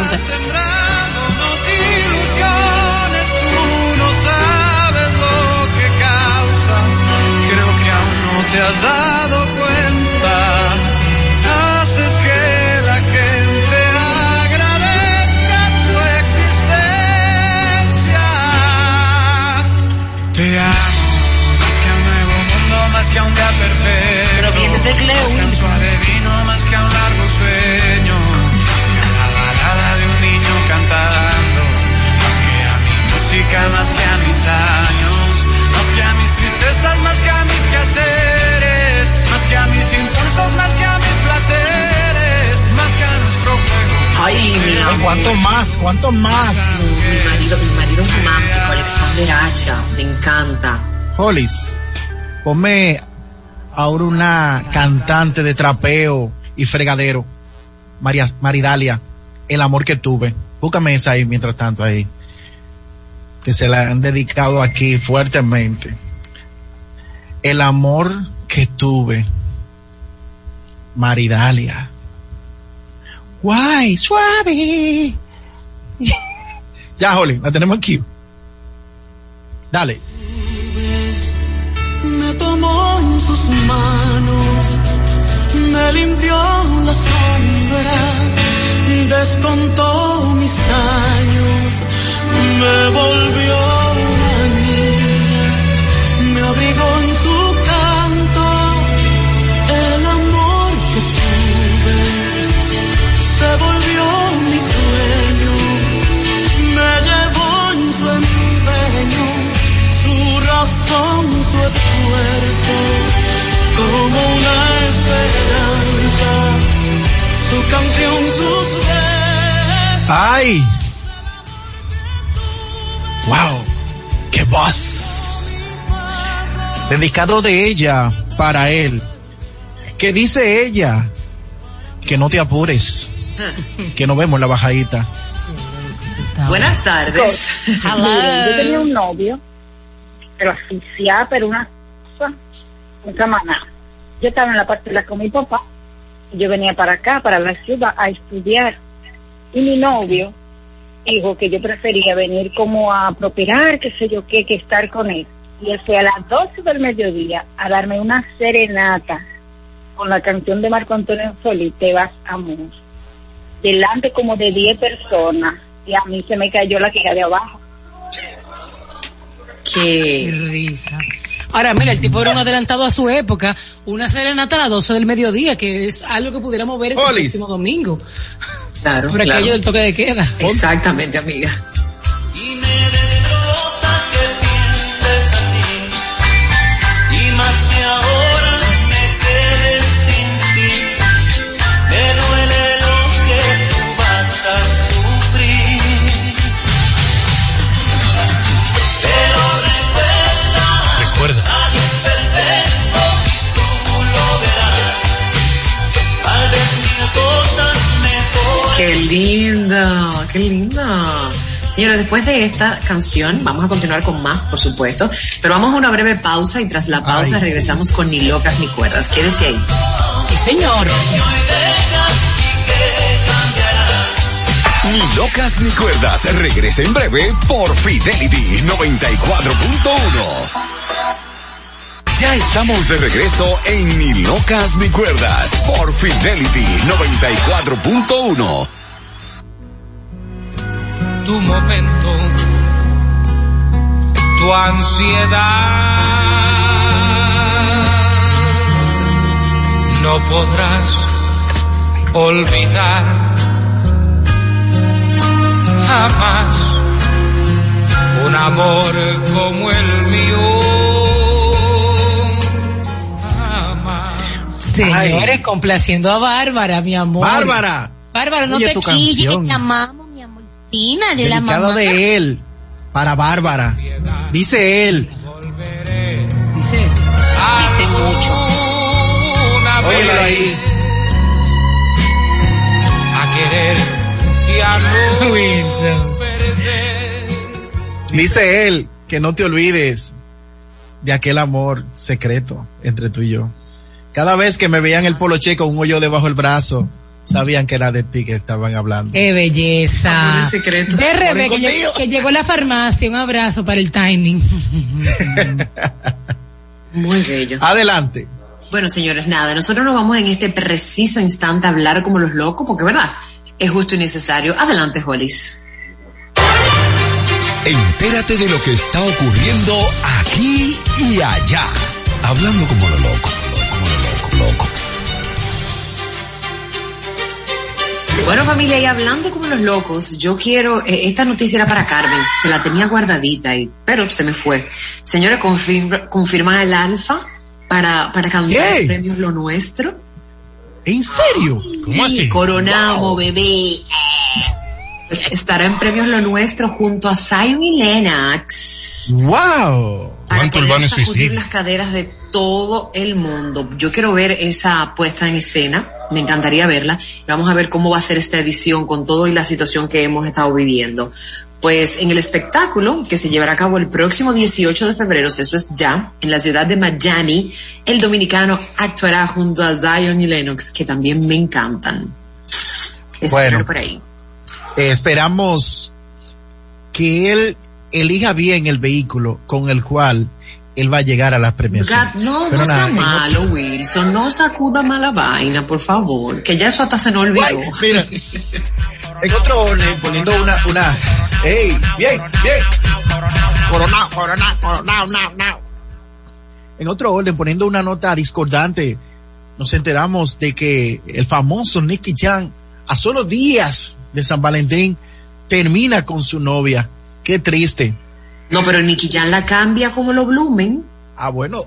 Creo que aún no te has dado que a un Wilson. suave vino, más que a un largo sueño. La balada de un niño cantando. Más que a mi música, más que a mis años. Más que a mis tristezas, más que a mis quehaceres. Más que a mis impulsos, más que a mis placeres. Más que a nuestro juego. Ay, mi amor. ¿Cuánto más? ¿Cuánto más? Mi marido, mi marido romántico, Alexander Hacha, me encanta. Polis, ponme ahora una cantante de trapeo y fregadero. María, Maridalia, el amor que tuve. Búscame esa ahí mientras tanto ahí. Que se la han dedicado aquí fuertemente. El amor que tuve. Maridalia. Guay, suave. *laughs* ya, Holly, la tenemos aquí. Dale. Me tomó en sus manos, me limpió la sombra, descontó mis años, me volvió una niña, me abrigó en su canto, el amor que tuve, se volvió mi sueño, esfuerzo, como una esperanza, su canción, sus besos. ¡Ay! ¡Wow! ¡Qué voz! Dedicado de ella para él. ¿Qué dice ella? Que no te apures. Que nos vemos la bajadita. Buenas tardes. Miren, yo tenía un novio, pero asfixiada, pero una cosa, un camaná. Yo estaba en la parcela con mi papá, y yo venía para acá, para la ciudad, a estudiar. Y mi novio dijo que yo prefería venir como a prosperar, qué sé yo qué, que estar con él. Y él fue a las 12 del mediodía a darme una serenata con la canción de Marco Antonio Solís, Te vas amor, delante como de 10 personas, y a mí se me cayó la queja de abajo. Qué risa. Ahora, mira, el tipo era un adelantado a su época, una serenata a las 12 del mediodía, que es algo que pudiéramos ver el Polis. próximo domingo. Claro, Por aquello claro. del toque de queda. Exactamente, amiga. Y me destroza que Qué linda, qué linda. Señores, después de esta canción, vamos a continuar con más, por supuesto, pero vamos a una breve pausa y tras la pausa Ay. regresamos con Ni Locas Ni Cuerdas. Quédese ahí. Sí, señor. Ni locas ni cuerdas. Regresa en breve por Fidelity 94.1. Ya estamos de regreso en Ni locas ni cuerdas por Fidelity 94.1. tu momento, tu ansiedad. No podrás olvidar jamás un amor como el mío. Señores, complaciendo a Bárbara, mi amor. Bárbara. Bárbara, no Oye, te quilles, te amamos, mi amorcina, de la mamá. de él para Bárbara. Dice él. Dice, dice mucho. Óyelo ahí. A querer y a no *laughs* Wilson. Dice él que no te olvides de aquel amor secreto entre tú y yo. Cada vez que me veían el poloche con un hoyo debajo del brazo, sabían que era de ti que estaban hablando. Qué belleza. Secreto. De Rebe, que, llegó- que llegó a la farmacia. Un abrazo para el timing. *laughs* Muy bello. Adelante. Bueno, señores, nada, nosotros nos vamos en este preciso instante a hablar como los locos, porque verdad, es justo y necesario. Adelante, Jolis. Entérate de lo que está ocurriendo aquí y allá. Hablando como lo loco, como lo loco. Bueno, familia, y hablando como los locos, yo quiero, eh, esta noticia era para Carmen, se la tenía guardadita, y, pero se me fue. Señores, confirma, confirma el alfa para, para ¿Qué? los premios Lo Nuestro. ¿En serio? ¿Cómo Sí, así? Coronamos, bebé. Pues estará en premios Lo Nuestro junto a Zion y Lennox. ¡Wow! para Cuánto poder sacudir las caderas de todo el mundo. Yo quiero ver esa puesta en escena, me encantaría verla. Vamos a ver cómo va a ser esta edición con todo y la situación que hemos estado viviendo. Pues en el espectáculo que se llevará a cabo el próximo 18 de febrero, si eso es ya, en la ciudad de Miami, el dominicano actuará junto a Zion y Lennox, que también me encantan. Espero Bueno. por ahí. Eh, esperamos que él elija bien el vehículo con el cual él va a llegar a las premiaciones. No, Pero no sea nada, en malo, Wilson. No sacuda mala vaina, por favor. Que ya eso hasta se nos olvidó. Ay, mira, en otro orden, poniendo una, una, ey, bien, bien, coronado, now, now. En otro orden, poniendo una nota discordante, nos enteramos de que el famoso Nicky Jam, a solo días de San Valentín, termina con su novia. Qué triste. No, pero Nicky Jan la cambia como lo Blumen. Ah, bueno.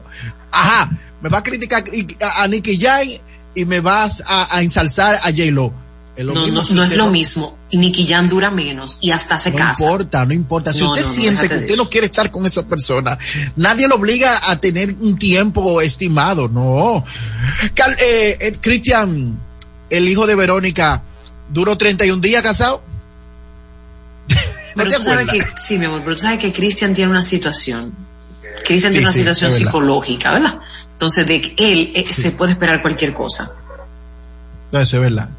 Ajá, me va a criticar a, a Nicky Jam y me vas a, a ensalzar a J-Lo. No, no, no es lo mismo. Y Nicky Jan dura menos y hasta se No casa. importa, no importa. Si No, usted no, no, siente que usted no quiere estar con esa persona, nadie lo obliga a tener un tiempo estimado, no. Cal- eh, eh, Cristian, el hijo de Verónica, duró 31 días casado. *laughs* ¿No Pero tú sabes que, sí, mi amor, pero tú sabes que Cristian tiene una situación. Cristian Sí, tiene una sí, situación psicológica, ¿verdad? Entonces, de él eh, se puede esperar cualquier cosa. No, eso es verdad.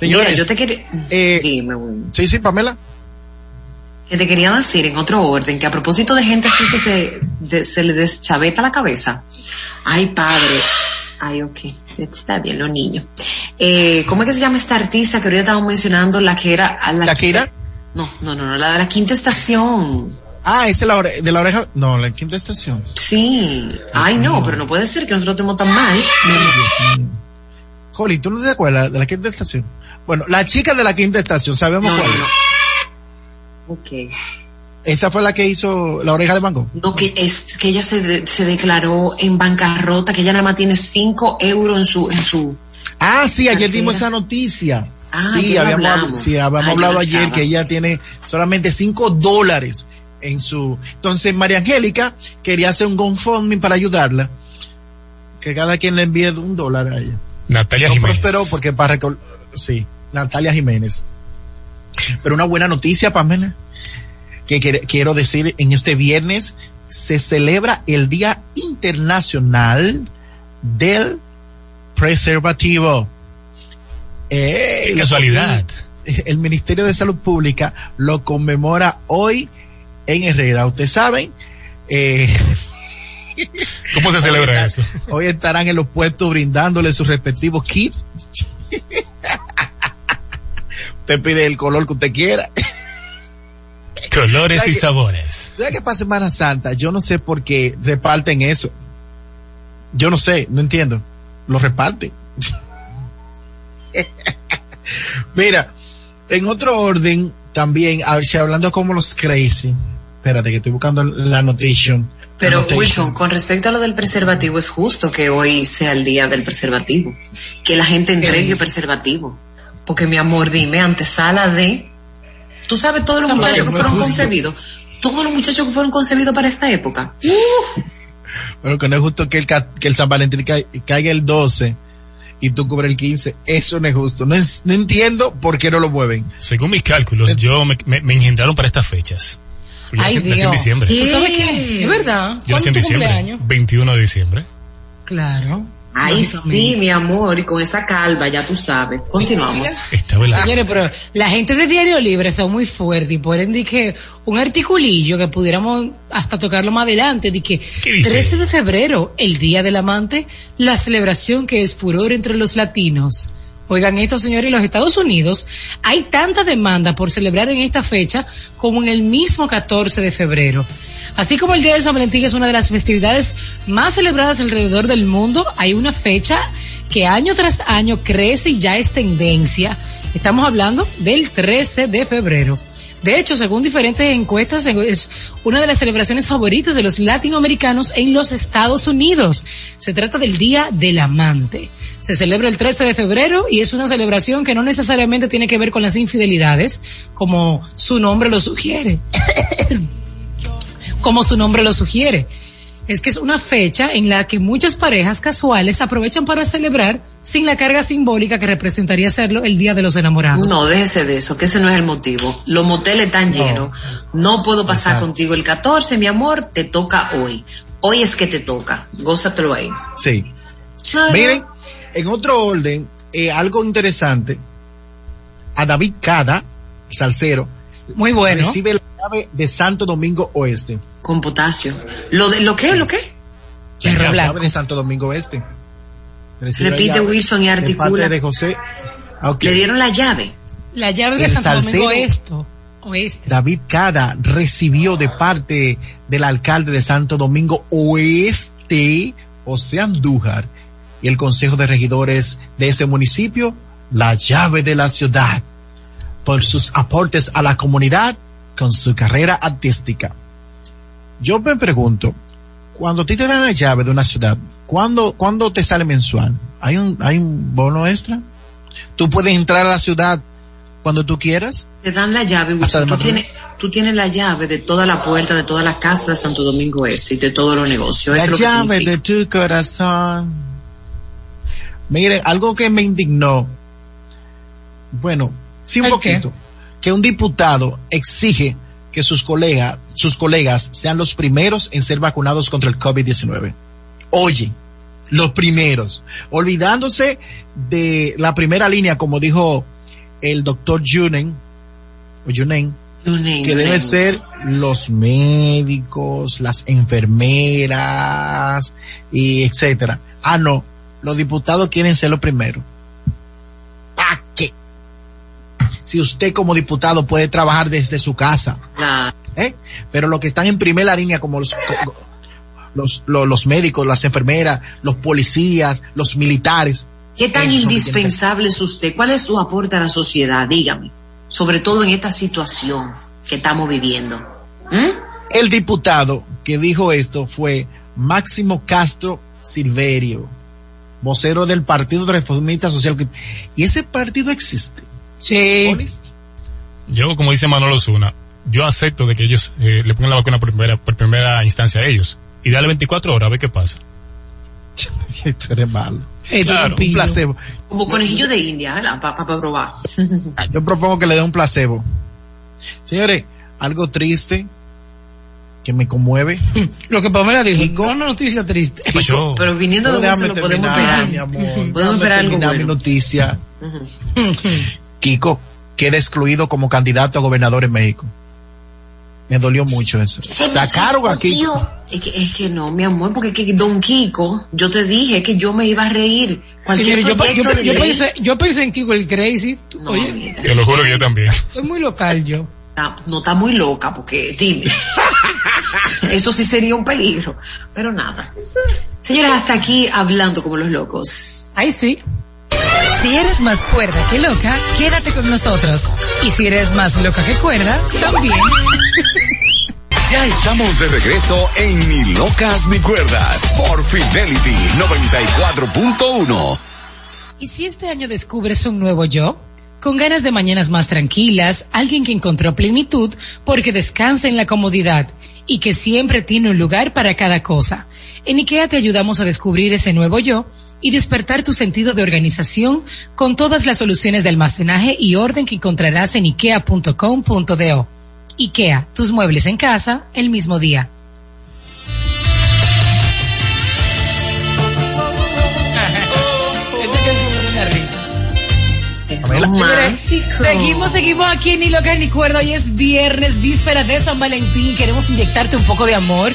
Mira, Señores, yo te quería, eh, dime, sí, sí, Pamela. que te quería decir en otro orden, que a propósito de gente así que se, de- se le deschaveta la cabeza. Ay, padre. Ay, ok. Está bien, los niños. Eh, ¿Cómo es que se llama esta artista que ahorita estábamos mencionando? La que era... a la ¿Shakira? No, no, no, no, la de la quinta estación. Ah, esa es la ore- de la oreja. No, la quinta estación. Sí. Ay, no, pero no puede ser que nosotros estemos tan mal. Jolly, ¿tú no te acuerdas de la quinta estación? Bueno, la chica de la quinta estación, sabemos No, cuál. no. Ok. Esa fue la que hizo la oreja de mango. No, que es que ella se, de- se declaró en bancarrota, que ella nada más tiene cinco euros en su, en su, Ah, sí, ayer Cartera. dimos esa noticia. Ah, sí, habíamos, hablamos. sí, habíamos hablado ayer que ella tiene solamente cinco dólares en su. Entonces, María Angélica quería hacer un GoFundMe para ayudarla. Que cada quien le envíe un dólar a ella. Natalia No Jiménez. prosperó porque para recol- Sí, Natalia Jiménez. Pero una buena noticia, Pamela, que quiero decir, en este viernes se celebra el Día Internacional del Preservativo. Eh, Qué casualidad. El Ministerio de Salud Pública lo conmemora hoy en Herrera. Ustedes saben, eh, *laughs* ¿Cómo se celebra eso? hoy estarán en los puestos brindándole sus respectivos kits. *laughs* Usted pide el color que usted quiera. Colores y sabores. ¿Sabes qué pasa Semana Santa? Yo no sé por qué reparten eso. Yo no sé, no entiendo. Lo reparten. *laughs* Mira, en otro orden, también, a ver si hablando como los crazy. Espérate, que estoy buscando la notation. Pero. Wilson, con respecto a lo del preservativo, es justo que hoy sea el día del preservativo. Que la gente entregue preservativo. Porque mi amor, dime, antesala de... Tú sabes todos los muchachos que fueron concebidos. Todos los muchachos que fueron concebidos para esta época. ¡Uh! Bueno, que no es justo que el, que el San Valentín ca- caiga el 12 y tú cubres el 15. Eso no es justo. No, es- no entiendo por qué no lo mueven. Según mis cálculos, yo me, me- me engendraron para estas fechas. Yo Ay, nací, nací en diciembre. ¿Tú sabes qué? ¿Es verdad? Yo nací ¿Cuándo en diciembre. cumpleaños? 21 de diciembre. Claro. Ay, sí, mi amor, y con esa calva, ya tú sabes. Continuamos. *laughs* La... Señores, pero la gente de Diario Libre son muy fuertes y pueden decir que un articulillo que pudiéramos hasta tocarlo más adelante, de que dice? 13 de febrero, el Día del Amante, la celebración que es furor entre los latinos. Oigan esto, señores, en los Estados Unidos hay tanta demanda por celebrar en esta fecha como en el mismo 14 de febrero. Así como el Día de San Valentín es una de las festividades más celebradas alrededor del mundo, hay una fecha que año tras año crece y ya es tendencia. Estamos hablando del 13 de febrero. De hecho, según diferentes encuestas, es una de las celebraciones favoritas de los latinoamericanos en los Estados Unidos. Se trata del Día del Amante. Se celebra el 13 de febrero y es una celebración que no necesariamente tiene que ver con las infidelidades, como su nombre lo sugiere. *coughs* como su nombre lo sugiere. Es que es una fecha en la que muchas parejas casuales aprovechan para celebrar sin la carga simbólica que representaría serlo el Día de los Enamorados. No, déjese de eso, que ese no es el motivo. Los moteles están llenos. No puedo pasar Exacto. contigo el 14, mi amor, te toca hoy. Hoy es que te toca. Gózatelo ahí. Sí. Claro. Miren, en otro orden, eh, algo interesante, a David Cada, salsero, Muy bueno. recibe la llave de Santo Domingo Oeste. Con potasio. ¿Lo, de, ¿lo qué? ¿Lo qué? La llave de Santo Domingo Oeste. Repite, Wilson, y articula. parte de José. Ah. Le dieron la llave. La llave de El Santo Domingo salsero. Oeste. Oeste. David Cada recibió de parte del alcalde de Santo Domingo Oeste, José Andújar, y el consejo de regidores de ese municipio, la llave de la ciudad, por sus aportes a la comunidad con su carrera artística. Yo me pregunto, cuando a ti te dan la llave de una ciudad, ¿cuándo, ¿cuándo te sale mensual? ¿Hay un, ¿Hay un bono extra? ¿Tú puedes entrar a la ciudad cuando tú quieras? Te dan la llave, Wilson. Tú tienes, tú tienes la llave de toda la puerta, de toda la casa de Santo Domingo Este y de todos los negocios. Eso La es lo que llave de tu corazón. Miren, algo que me indignó. Bueno, sí un ¿El qué? poquito. Que un diputado exige que sus colegas, sus colegas sean los primeros en ser vacunados contra el COVID-19. Oye, los primeros. Olvidándose de la primera línea, como dijo el doctor Junen, o Junen, que debe Yunen. ser los médicos, las enfermeras y etcétera. Ah, no, los diputados quieren ser los primeros. ¿Para qué? Si usted como diputado puede trabajar desde su casa, ¿eh? Pero los que están en primera línea como los los, los, los médicos, las enfermeras, los policías, los militares, ¿Qué tan indispensable es usted? ¿Cuál es su aporte a la sociedad? Dígame. Sobre todo en esta situación que estamos viviendo. ¿Mm? El diputado que dijo esto fue Máximo Castro Silverio, vocero del Partido Reformista Social. Y ese partido existe. Sí. ¿Polis? Yo, como dice Manolo Zuna, yo acepto de que ellos eh, le pongan la vacuna por primera, por primera instancia a ellos. Y dale 24 horas a ver qué pasa. *laughs* Tú eres malo. Claro, un placebo. Como conejillo de India, para probar. *laughs* Yo propongo que le dé un placebo. Señores, algo triste que me conmueve. *laughs* Lo que Pamela dijo, no una noticia triste. Yo. Pero viniendo de Pero Wilson déjame lo podemos esperar. mi amor. Podemos esperar algo mi bueno. noticia. Kiko queda excluido como candidato a gobernador en México. Me dolió mucho eso. Sacaron aquí. Es que, es que no, mi amor, porque que Don Kiko, yo te dije que yo me iba a reír. Cualquier Señores, yo, proyecto yo- de yo ley- pensé, yo pensé en Kiko el Crazy. Oye, Te lo juro que yo también. *laughs* soy muy local yo. No está muy loca, porque dime. *laughs* Eso sí sería un peligro. Pero nada. Señores, hasta aquí hablando como los locos. Ahí sí. Si eres más cuerda que loca, quédate con nosotros. Y si eres más loca que cuerda, también. *laughs* Ya estamos de regreso en Ni Locas Ni Cuerdas por Fidelity 94.1. ¿Y si este año descubres un nuevo yo? Con ganas de mañanas más tranquilas, alguien que encontró plenitud porque descansa en la comodidad y que siempre tiene un lugar para cada cosa. En IKEA te ayudamos a descubrir ese nuevo yo y despertar tu sentido de organización con todas las soluciones de almacenaje y orden que encontrarás en ikea.com.do. IKEA, tus muebles en casa el mismo día. Señores, Seguimos, seguimos aquí en Ni Loca ni Cuerda. Hoy es viernes, víspera de San Valentín. Queremos inyectarte un poco de amor.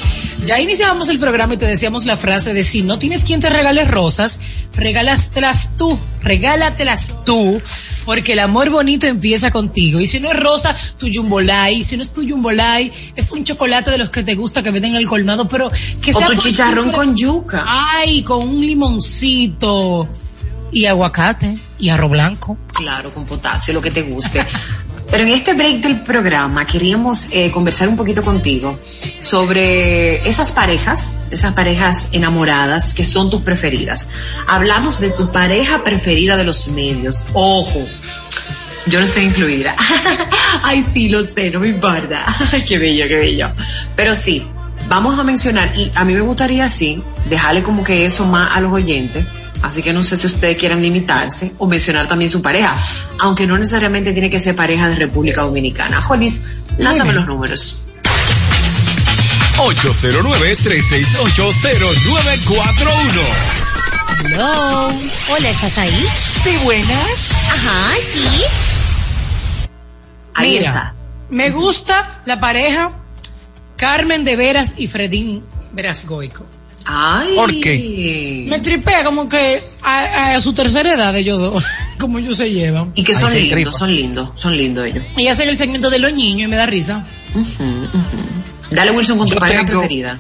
Ya iniciábamos el programa y te decíamos la frase de si no tienes quien te regale rosas, regálatelas tú, regálatelas tú, porque el amor bonito empieza contigo. Y si no es rosa, tu Jumbolai. Si no es tu Jumbolai, es un chocolate de los que te gusta que venden en el colmado, pero que O sea tu con chicharrón con yuca. Ay, con un limoncito. Y aguacate. Y arroz blanco. Claro, con potasio, lo que te guste. *laughs* Pero en este break del programa queríamos eh, conversar un poquito contigo sobre esas parejas, esas parejas enamoradas que son tus preferidas. Hablamos de tu pareja preferida de los medios. Ojo, yo no estoy incluida. *laughs* Ay, sí, lo sé, no me importa. *laughs* Qué bello, qué bello. Pero sí, vamos a mencionar, y a mí me gustaría así, dejarle como que eso más a los oyentes. Así que no sé si ustedes quieran limitarse o mencionar también su pareja, aunque no necesariamente tiene que ser pareja de República Dominicana. Jolis, lánzame los números. 809-368-0941. Hello. Hola, ¿estás ahí? Sí, buenas. Ajá, sí. Ahí Mira, está. me gusta la pareja Carmen de Veras y Fredín Verasgoico. Ay. ¿Por Me tripea como que a, a su tercera edad ellos dos, *laughs* como ellos se llevan. Y que son lindos, tripa. son lindos, son lindos ellos. Y hacen el segmento de los niños y me da risa. Dale Wilson con tu Yo pareja tengo- preferida.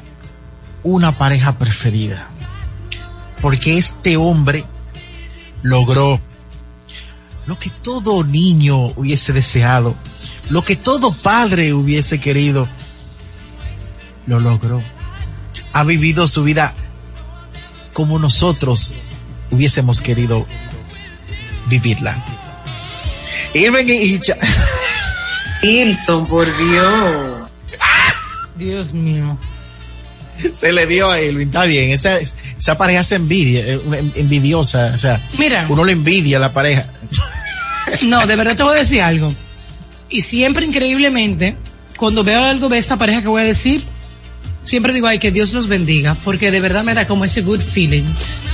Una pareja preferida. Porque este hombre logró lo que todo niño hubiese deseado, lo que todo padre hubiese querido, lo logró. Ha vivido su vida como nosotros hubiésemos querido vivirla. Irving y Wilson, *laughs* por Dios. Dios mío. se le dio a Irving, está bien, esa, esa pareja se envidia, eh, envidiosa, o sea, Mira, uno le envidia a la pareja. no, de verdad te voy a decir algo. Y siempre increíblemente, cuando veo algo de esta pareja que voy a decir, siempre digo, ay, que Dios los bendiga, porque de verdad me da como ese good feeling.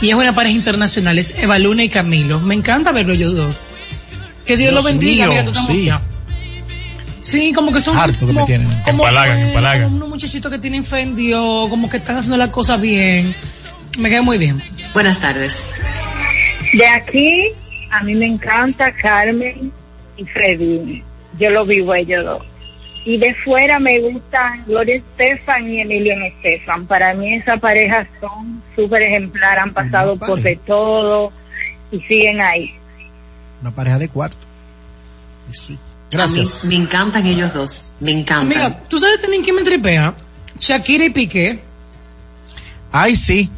Y es una pareja internacional, es Eva Luna y Camilo. Me encanta verlo yo dos. Que Dios, Dios los bendiga, mío, sí. Sí, como que son Harto que me como, tienen. como, Empalagan, empalagan. como unos muchachitos que tienen fe en Dios, como que están haciendo las cosas bien. Me queda muy bien. Buenas tardes. De aquí, a mí me encanta Carmen y Freddy. Yo lo vivo a ellos dos. Y de fuera me gustan Gloria Estefan y Emilio Estefan. Para mí esa pareja son súper ejemplar, han pasado por de todo y siguen ahí. Una pareja de cuarto. Sí. Gracias. A mí me encantan ellos dos. Me encantan. Amiga, ¿tú sabes también quién me tripea? Shakira y Piqué. Ay, sí.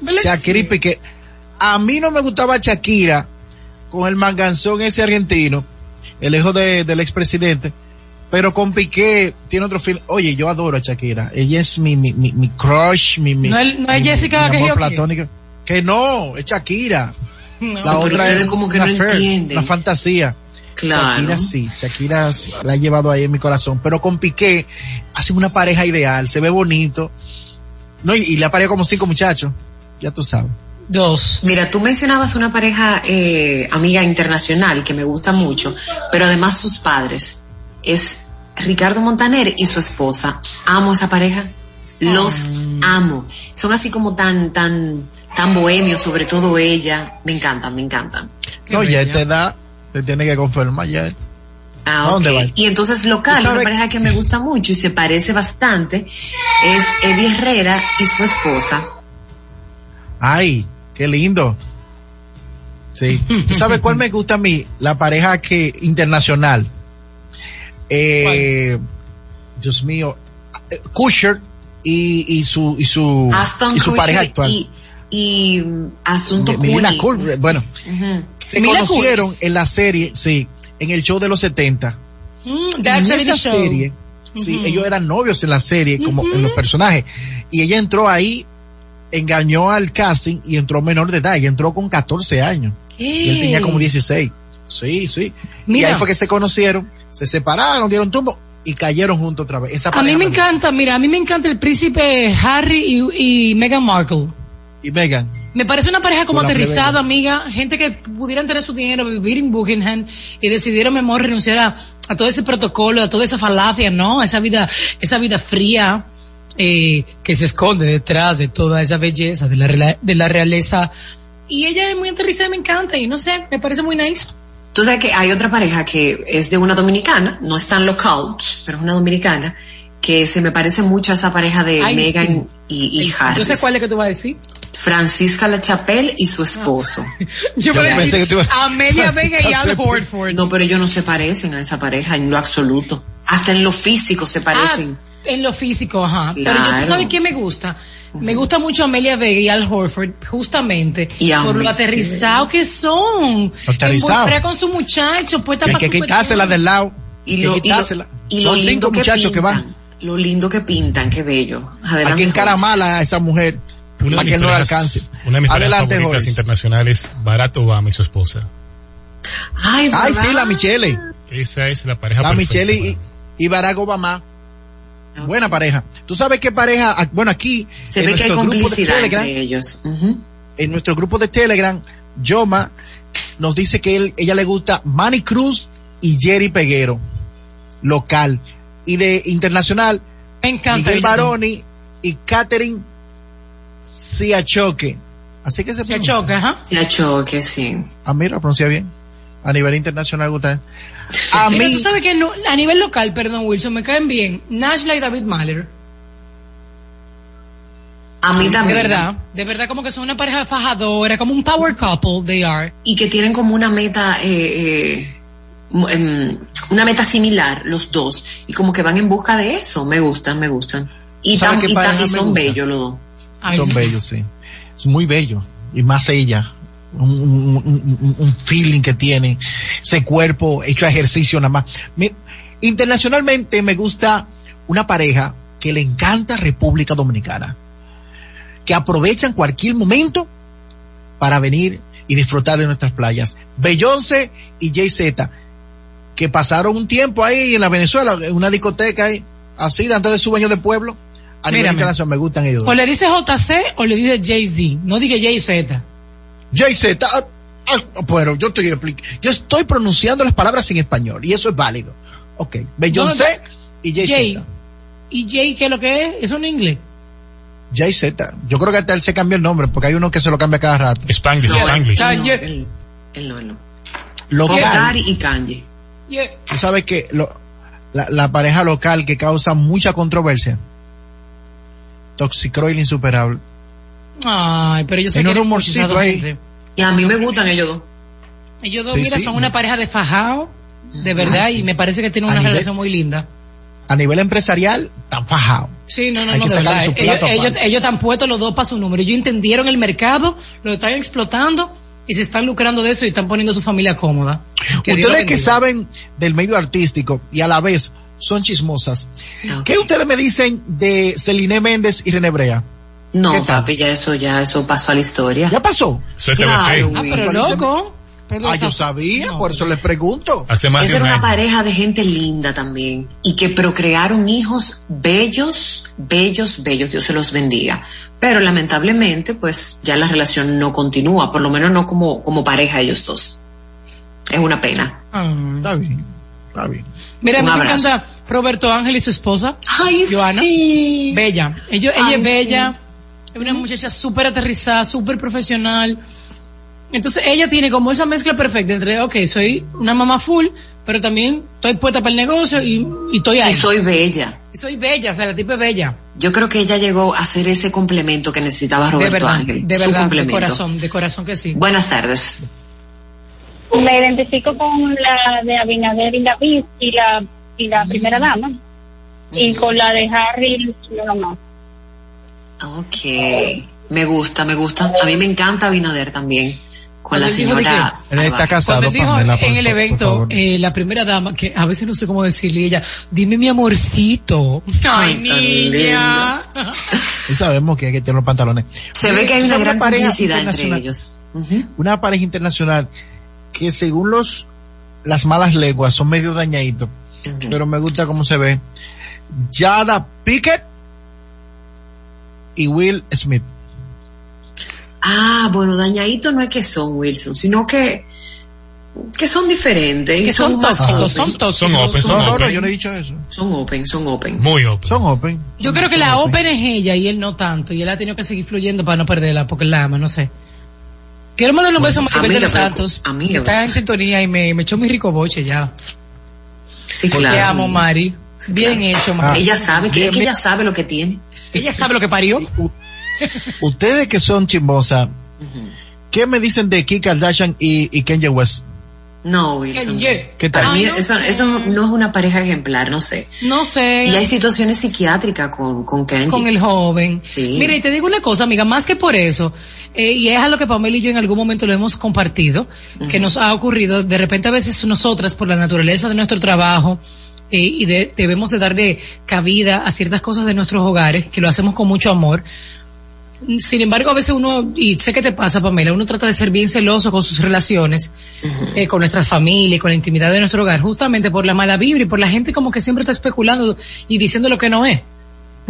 ¿Verdad que Shakira y? Piqué. A mí no me gustaba Shakira con el manganzón ese argentino, el hijo de- del expresidente, pero con Piqué tiene otro film. Oye, yo adoro a Shakira. Ella es mi, mi, mi, mi crush, mi, mi, No es- no es mi- Jessica mi amor Kajioki. platónico. Que no, es Shakira. *laughs* No. La otra es como que una no affair, entienden. una fantasía. Claro. Shakira sí, Shakira la ha llevado ahí en mi corazón, pero con Piqué hacen una pareja ideal, se ve bonito. No, y, y le ha pareja como cinco muchachos, ya tú sabes. Dos. Mira, tú mencionabas una pareja eh, amiga internacional que me gusta mucho, pero además sus padres. Es Ricardo Montaner y su esposa. Amo esa pareja. Los amo. Son así como tan, tan, tan bohemios, sobre todo ella. Me encantan, me encantan. no, ya a esta edad se tiene que confirmar ya. Ah, ¿A dónde ok. va? Y entonces local, ¿Tú una pareja que me gusta mucho y se parece bastante es Eddie Herrera y su esposa. Ay, qué lindo. Sí. ¿Tú sabes cuál me gusta a mí? La pareja que internacional. Eh, Dios mío, Kusher y, y su y su Aston y su pareja actual. y, y mm, Asunto Mila. Kul- bueno, se Mila conocieron en la serie, sí, en el show de los 70. Mm, en esa show. serie, sí, ellos eran novios en la serie, como en los personajes. Y ella entró ahí, engañó al casting y entró menor de edad. Ella entró con 14 años. Y él tenía como 16. Sí, sí. Y Mira. ahí fue que se conocieron, se separaron, dieron tumbo y cayeron juntos otra vez. Esa A mí me encanta, mira, a mí me encanta el príncipe Harry y, y Meghan Markle. Y Megan, Me parece una pareja como aterrizada, amiga, gente que pudieran tener su dinero, vivir en Buckingham y decidieron mejor renunciar a, a todo ese protocolo, a toda esa falacia, ¿no? A esa vida, esa vida fría eh, que se esconde detrás de toda esa belleza de la, de la realeza. Y ella es muy aterrizada, y me encanta y no sé, me parece muy nice. Tú sabes que hay otra pareja que es de una dominicana, no es tan local, pero es una dominicana, que se me parece mucho a esa pareja de Ay, Megan sí. y, y Yo Harris. sé cuál es que tú vas a decir. Francisca La Chapelle y su esposo. *laughs* Yo, Yo voy a pensé decir que tú ibas- Amelia Vega y Al Horford. No, pero ellos no se parecen a esa pareja en lo absoluto. Hasta en lo físico se parecen. Ah, en lo físico, ajá. Pero yo, Claro. ¿tú sabes qué me gusta? Me gusta mucho Amelia Vega y Al Horford, justamente, Y a por lo aterrizados que son. Aterrizado. Con su muchacho, puesta que para que su quitársela del lado. y lo, que y lo- y lo Son lindo cinco que muchachos que pintan, van. Lo lindo que pintan, qué bello. Adelante. Hay que encaramala a esa mujer Una para que no la alcance. Una de mis parejas Adelante, favoritas internacionales, Barack Obama y su esposa. Ay, sí, la Michelle. Esa es la pareja La perfecta Michelle y, y Barack Obama. Buena pareja. ¿Tú sabes qué pareja? Ah, Bueno, aquí. Se en ve que hay nuestro grupo de complicidad Telegram, entre ellos. En nuestro grupo de Telegram, Yoma nos dice que él, ella le gusta Manny Cruz y Jerry Peguero, local. Y de internacional, Me encanta. Miguel. Baroni y Catherine Siachoque. Así que se choca, ajá. Se choque, sí. Ah, mira, pronuncia bien. A nivel internacional, gusta. A Pero mí, tú sabes que no- a nivel local, perdón, Wilson, me caen bien. Nashla y David Mahler. A mí De también. verdad, de verdad como que son una pareja fajadora, como un power couple, they are. Y que tienen como una meta, eh, eh, em, una meta similar, los dos. Y como que van en busca de eso. Me gustan, me gustan. Y, ¿Sabes tan- y, tan- y son bellos los dos. Ay, son sí. bellos, sí. Es muy bello. Y más ella. Un, feeling que tiene. Ese cuerpo hecho ejercicio nada más. Internacionalmente me gusta una pareja que le encanta República Dominicana. Que aprovechan cualquier momento para venir y disfrutar de nuestras playas. Beyoncé y Jay-Z, que pasaron un tiempo ahí en la Venezuela, en una discoteca ahí, así, antes de su baño de pueblo. A nivel Mírame. internacional me gustan ellos. O le dice JC o le dice Jay-Z, no diga Jay-Z. Jay-Z, ah, ah, pero yo estoy, yo estoy pronunciando las palabras en español y eso es válido. Ok, Beyoncé y Jay. Jay-Z. ¿Y Jay qué es lo que es? ¿Eso en inglés? Jay-Z. Yo creo que hasta él se cambió el nombre porque hay uno que se lo cambia cada rato. Spanglish, No, Spanglish. él no, Kanye. él- él no, él no. Local. Gary y Kanye. Yeah. Tú sabes que lo- la, la pareja local que causa mucha controversia. Toxicroil insuperable. Ay, pero yo sé que un muchísima ahí. gente. Y a mí me gustan ellos dos. Ellos dos, Sí, mira, sí. son una pareja de fajao, de verdad, Ah, sí. y me parece que tienen una nivel- relación muy linda. A nivel empresarial, tan fajado. Sí, no, no, Hay no, que de sacarle verdad. su Ellos, plato ellos, están puestos los dos para su número. Ellos entendieron el mercado, lo están explotando y se están lucrando de eso y están poniendo a su familia cómoda. Que ustedes que saben del medio artístico y a la vez son chismosas. ¿Qué ustedes me dicen de Celine Méndez y René Brea? No, papi, ya eso, ya eso pasó a la historia. ¿Ya pasó? Eso es Claro. Ah, pero loco. Pero Ah, esa- yo sabía, no. por eso les pregunto. Hace más Esa de era un una año. pareja de gente linda también y que procrearon hijos bellos, bellos, bellos, Dios se los bendiga. Pero lamentablemente, pues ya la relación no continúa, por lo menos no como, como pareja ellos dos. Es una pena. Ah. Está bien, está bien. Mira, me abrazo. encanta Roberto Ángel y su esposa, Ay, Joana. sí. Bella. Ella, ella Ay, es sí. bella, es una muchacha súper aterrizada, súper profesional. Entonces ella tiene como esa mezcla perfecta entre, ok, soy una mamá full, pero también estoy puesta para el negocio y, y estoy ahí. Y soy bella. Y soy bella, o sea, la tipa es bella. Yo creo que ella llegó a ser ese complemento que necesitaba De Roberto verdad, Ángel. de su verdad, de corazón, de corazón que sí. Buenas tardes. Me identifico con la de Abinader y la y la, y la primera dama. Y con la de Harry, yo nomás. Ok. Me gusta, me gusta. A mí me encanta Abinader también. Con la señora. Él está casado, Cuando dijo Pamela, por- en el por- evento, favor. eh, la primera dama, que a veces no sé cómo decirle, ella, dime mi amorcito. Ay, niña. Y sabemos que hay que tener los pantalones. Se ve que hay una gran pareja complicidad entre ellos. Una pareja internacional que según los las malas lenguas son medio dañaditos, pero me gusta cómo se ve. Jada Pickett y Will Smith. Ah, bueno, dañadito no es que son Wilson, sino que que son diferentes. y Que son más tóxicos, son tóxicos. Son open, son open. yo no he dicho eso. Son open, son open. Muy open. Son open. Yo creo que la Open es ella y él no tanto, y él ha tenido que seguir fluyendo para no perderla, porque la ama, no sé. Quiero mandarle un beso a Maribel de los Santos, amiga, que está en sintonía y me, me echó mi rico boche ya. Sí, Te claro. amo, Mari. Bien hecho, Ah. Mari. Ella sabe que, Bien, es que bien. ella sabe lo que tiene. Ella sabe lo que parió. Ustedes que son chismosas, Ujú. ¿qué me dicen de Kim Kardashian y, y Kanye West? No, Wilson. ¿Qué tal? Para mí eso, eso no es una pareja ejemplar, no sé. No sé. Y hay situaciones psiquiátricas con, con Kenji. con el joven. Sí. Mira, y te digo una cosa, amiga, más que por eso, eh, y es a lo que Pamela y yo en algún momento lo hemos compartido, que nos ha ocurrido, de repente a veces nosotras, por la naturaleza de nuestro trabajo, eh, y de- debemos de darle cabida a ciertas cosas de nuestros hogares, que lo hacemos con mucho amor. Sin embargo, a veces uno, y sé que te pasa, Pamela, uno trata de ser bien celoso con sus relaciones, eh, con nuestra familia, con la intimidad de nuestro hogar, justamente por la mala vibra y por la gente como que siempre está especulando y diciendo lo que no es.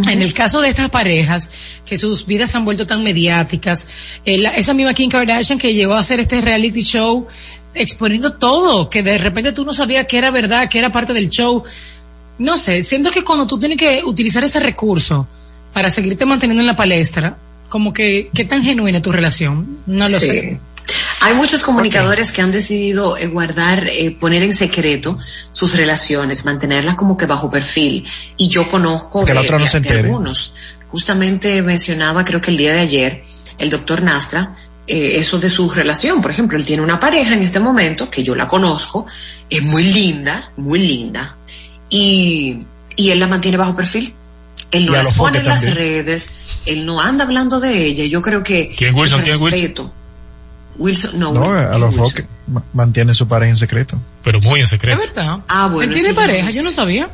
En el caso de estas parejas, que sus vidas se han vuelto tan mediáticas, eh, la- esa misma Kim Kardashian que llegó a hacer este reality show exponiendo todo, que de repente tú no sabías que era verdad, que era parte del show. No sé, siento que cuando tú tienes que utilizar ese recurso para seguirte manteniendo en la palestra, como que, ¿qué tan genuina es tu relación? No lo Sí. sé. Hay muchos comunicadores que han decidido eh, guardar, eh, poner en secreto sus relaciones, mantenerlas como que bajo perfil. Y yo conozco Que de, otra no de- se de entere. algunos. Justamente mencionaba, creo que el día de ayer, el doctor Nastra, eh, eso de su relación. Por ejemplo, él tiene una pareja en este momento, que yo la conozco, es muy linda, muy linda, y, y él la mantiene bajo perfil. Él no Y a las los pone foques en las también. redes, él no anda hablando de ella. Yo creo que... ¿Quién, Wilson? ¿Quién, Wilson? respeto- Wilson, no, No, a ¿quién los ma- mantiene su pareja en secreto. Pero muy en Es secreto. verdad. Ah, bueno, Él tiene pareja, yo no sabía.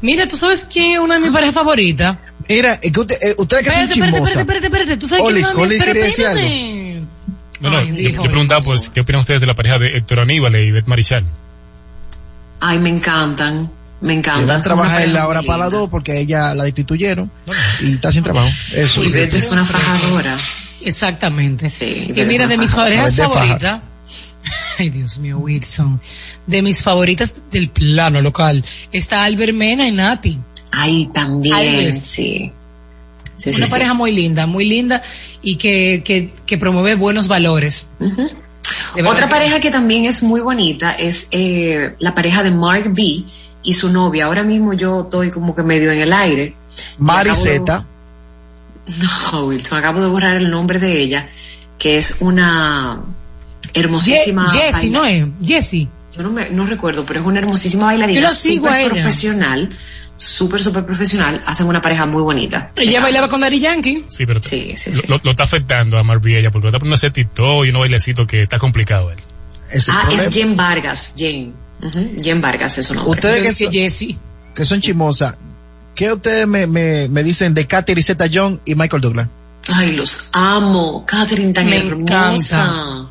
Mira, ¿tú sabes quién es una de mis parejas favoritas? Mira, es que usted, eh, ustedes que son Espérate, espérate, espérate, espérate, espérate. ¿Tú sabes Olis, Olis quería decir algo. No, no, Ay, yo, preguntaba pues, ¿qué opinan ustedes de la pareja de Héctor Aníbal y Ivette Marichal? Ay, me encantan, me Le encantan. van a son una trabajar en la hora para las dos porque a ella la destituyeron y está sin trabajo. Eso. Ivette es una fajadora. Exactamente. Sí, y mira, de mis parejas favoritas. *laughs* Ay, Dios mío, Wilson. De mis favoritas del plano local está Albert Mena y Nati. Ay, también, sí. Sí, Una sí. pareja muy linda, muy linda y que, que, que promueve buenos valores. Otra pareja que también es muy bonita es eh, la pareja de Mark B y su novia. Ahora mismo yo estoy como que medio en el aire. Mari Y acabo de- Zeta. No, Wilson, acabo de borrar el nombre de ella, que es una hermosísima. Ye- Jessie, baila- ¿no es? Jessie. Yo no, me, no recuerdo, pero es una hermosísima bailarina. Yo la sigo a súper ella. profesional, súper, súper profesional. Hacen una pareja muy bonita. Ella bailaba con Daddy Yankee. Sí, pero Sí, sí, lo, sí. lo- lo está afectando a Marvin ella porque lo está poniendo a hacer TikTok y unos bailecito que está complicado él. Es Ah, problema. es Jen Vargas, Jen. Jen Vargas es su nombre. Ustedes que son, Jessie. que son chismosas, ¿qué ustedes me, me, me dicen de Catherine Zeta John y Michael Douglas? Ay, los amo. Catherine tan Me hermosa. encanta.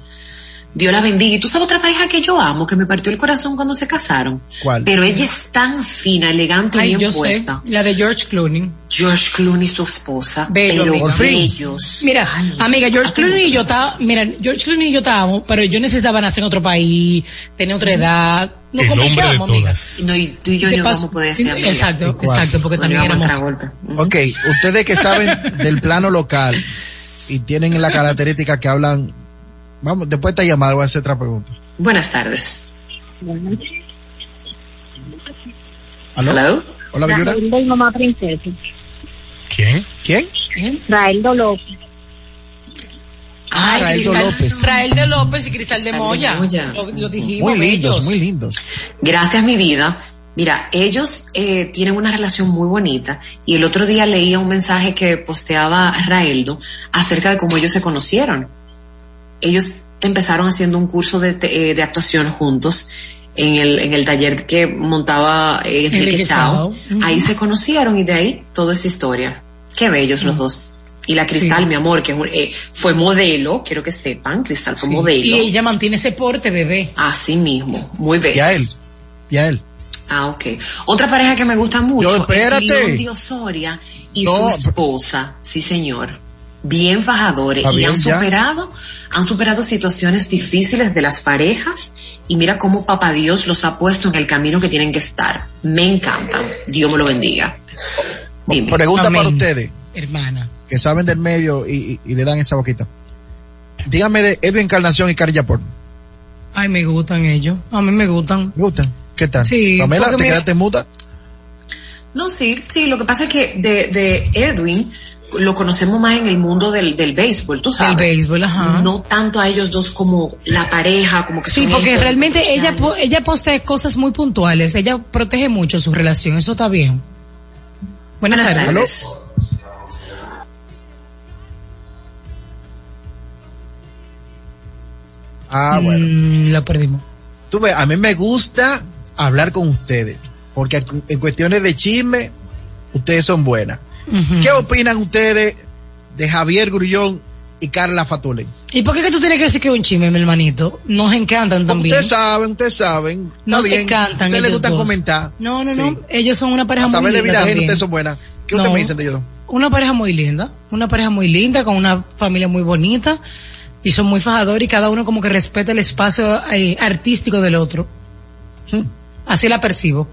Dios la bendiga. Y tú sabes otra pareja que yo amo, que me partió el corazón cuando se casaron. ¿Cuál? Pero ella es tan fina, elegante y Ay, bien yo sé. puesta. La de George Clooney. George Clooney, su esposa. Bello, pero amiga. bellos. Mira, Ay, amiga, George Clooney y yo estaba, mira, George Clooney y yo estábamos, pero yo necesitaba nacer en otro país, tener otra edad. No El hombre de todas. No, y tú y yo ¿Qué no pasa? vamos a poder ser amigas. Exacto, exacto, porque Nos también éramos. golpe. Ok, ustedes que saben del plano local y tienen la característica que hablan, vamos, después de esta llamada voy a hacer otra pregunta. Buenas tardes. ¿Aló? Hola. Raeldo y mamá princesa. ¿Quién? ¿Quién? Raeldo López. Ay, Raeldo Cristal, López. Rael de López y Cristal, de Cristal de Moya. Moya. Lo, lo dijimos, Muy lindos, muy lindos. Gracias, mi vida. Mira, ellos eh, tienen una relación muy bonita y el otro día leía un mensaje que posteaba Raeldo acerca de cómo ellos se conocieron. Ellos empezaron haciendo un curso de, te- eh, de actuación juntos en el, en el taller que montaba eh, Enrique Enrique Chao. Ahí se conocieron y de ahí toda esa historia. Qué bellos los dos. Y la Cristal, Sí. mi amor, que es un- eh, fue modelo, quiero que sepan, Cristal fue Sí. modelo. Y ella mantiene ese porte, bebé. Así mismo, muy bellos. Y a él. Y a él. Ah, ok. Otra pareja que me gusta mucho Yo, espérate. es León Osoria y No, su esposa, sí señor. Bien fajadores Está y bien, han ya. Han superado situaciones difíciles de las parejas y mira cómo papá Dios los ha puesto en el camino que tienen que estar. Me encantan. Dios me lo bendiga. Dime. Pregunta para ustedes, Hermana. que saben del medio y, y- y le dan esa boquita. Dígame de Edwin Encarnación y Cari Yapor. Ay, me gustan ellos. A mí me gustan. ¿Me gustan? ¿Qué tal? Sí, Pamela, ¿te mira- quedaste muda? No, sí, sí, lo que pasa es que de, de Edwin lo conocemos más en el mundo del, del béisbol, tú sabes. El béisbol, ajá. No tanto a ellos dos como la pareja, como que Sí, son porque realmente ella ella postea cosas muy puntuales. Ella protege mucho su relación. Eso está bien. Buenas, Buenas tardes. tardes. Ah, bueno. Mm, lo perdimos. Tú ves, a mí me gusta hablar con ustedes, porque en cuestiones de chisme, ustedes son buenas. ¿Qué opinan ustedes de Javier Grullón y Carla Fatule? ¿Y por qué que tú tienes que decir que es un chisme, mi hermanito? Nos encantan también. Ustedes saben, ustedes saben. Nos bien. encantan Ustedes les ellos gusta dos. comentar. No, no, Sí. no. Ellos son una pareja A muy saber de linda vida ajena, ustedes son buenas. ¿Qué No. ustedes me dicen de ellos? Una pareja muy linda. Una pareja muy linda, con una familia muy bonita. Y son muy fajadores y cada uno como que respeta el espacio eh, artístico del otro. Hmm. Así la percibo.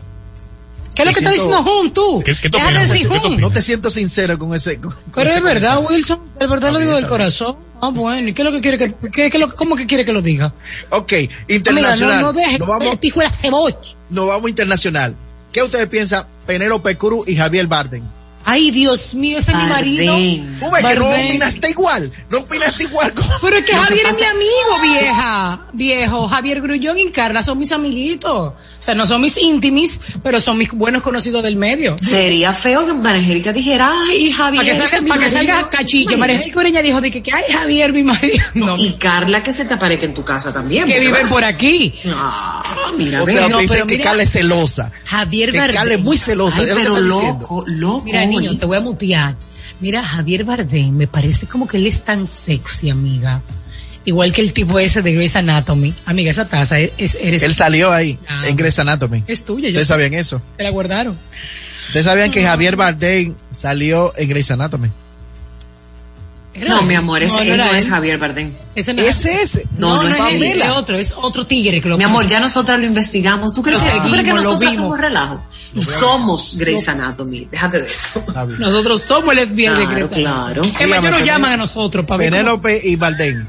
¿Qué es lo que está siento- diciendo Jun, tú? ¿Qué- qué decir Jun. No te siento sincero con ese. con- con Pero ese es verdad, comentario. Wilson. De verdad Está lo digo del está corazón. Ah, bueno. ¿Y qué es lo que quiere que, qué, qué lo- cómo que quiere que lo diga? Ok, Amiga, internacional. no, no deje nos, vamos, hijo de la cebolla. nos vamos internacional. ¿Qué ustedes piensan? Penélope Cruz y Javier Bardem. Ay, Dios mío, ese es mi marido. Tú ves que no opinaste igual. No opinaste igual. como- *laughs* Pero es que Javier es mi amigo, vieja. Viejo, Javier Grullón y Carla son mis amiguitos. O sea, no son mis íntimis, pero son mis buenos conocidos del medio. Sería feo que María Angélica dijera, ay, Javier. Para que salga, es mi para que marido". salga cachillo. Ureña dijo de que, que ay, Javier, mi marido. No, Y Carla que se te aparezca en tu casa también. que viven va- por aquí. Ah, mira, O sea, no, te dicen que mira- Carla es celosa. Javier. Carla es muy celosa. Ay, es lo que pero loco, loco. Mira, te voy a mutear. Mira, Javier Bardem, me parece como que él es tan sexy, amiga. Igual que el tipo ese de Grey's Anatomy. Amiga, esa taza es, es- eres, Él salió ahí, Ah. en Grey's Anatomy. es tuya. ¿Ustedes sabían eso? te la guardaron. ¿Ustedes sabían que Javier Bardem salió en Grey's Anatomy? No, mi amor, ese no, él era no es él. Javier Bardem. Ese no Ese es. No, no es él, es otro, es otro tigre que lo Mi amor, ya nosotras lo investigamos. ¿Tú crees, Lo que, ¿tú crees que nosotras somos relajo? Somos Grey's Anatomy. Déjate de eso. *laughs* Nosotros somos lesbianas de Claro, Grey's claro. Es más, nos llaman a nosotros para Penélope y Bardem.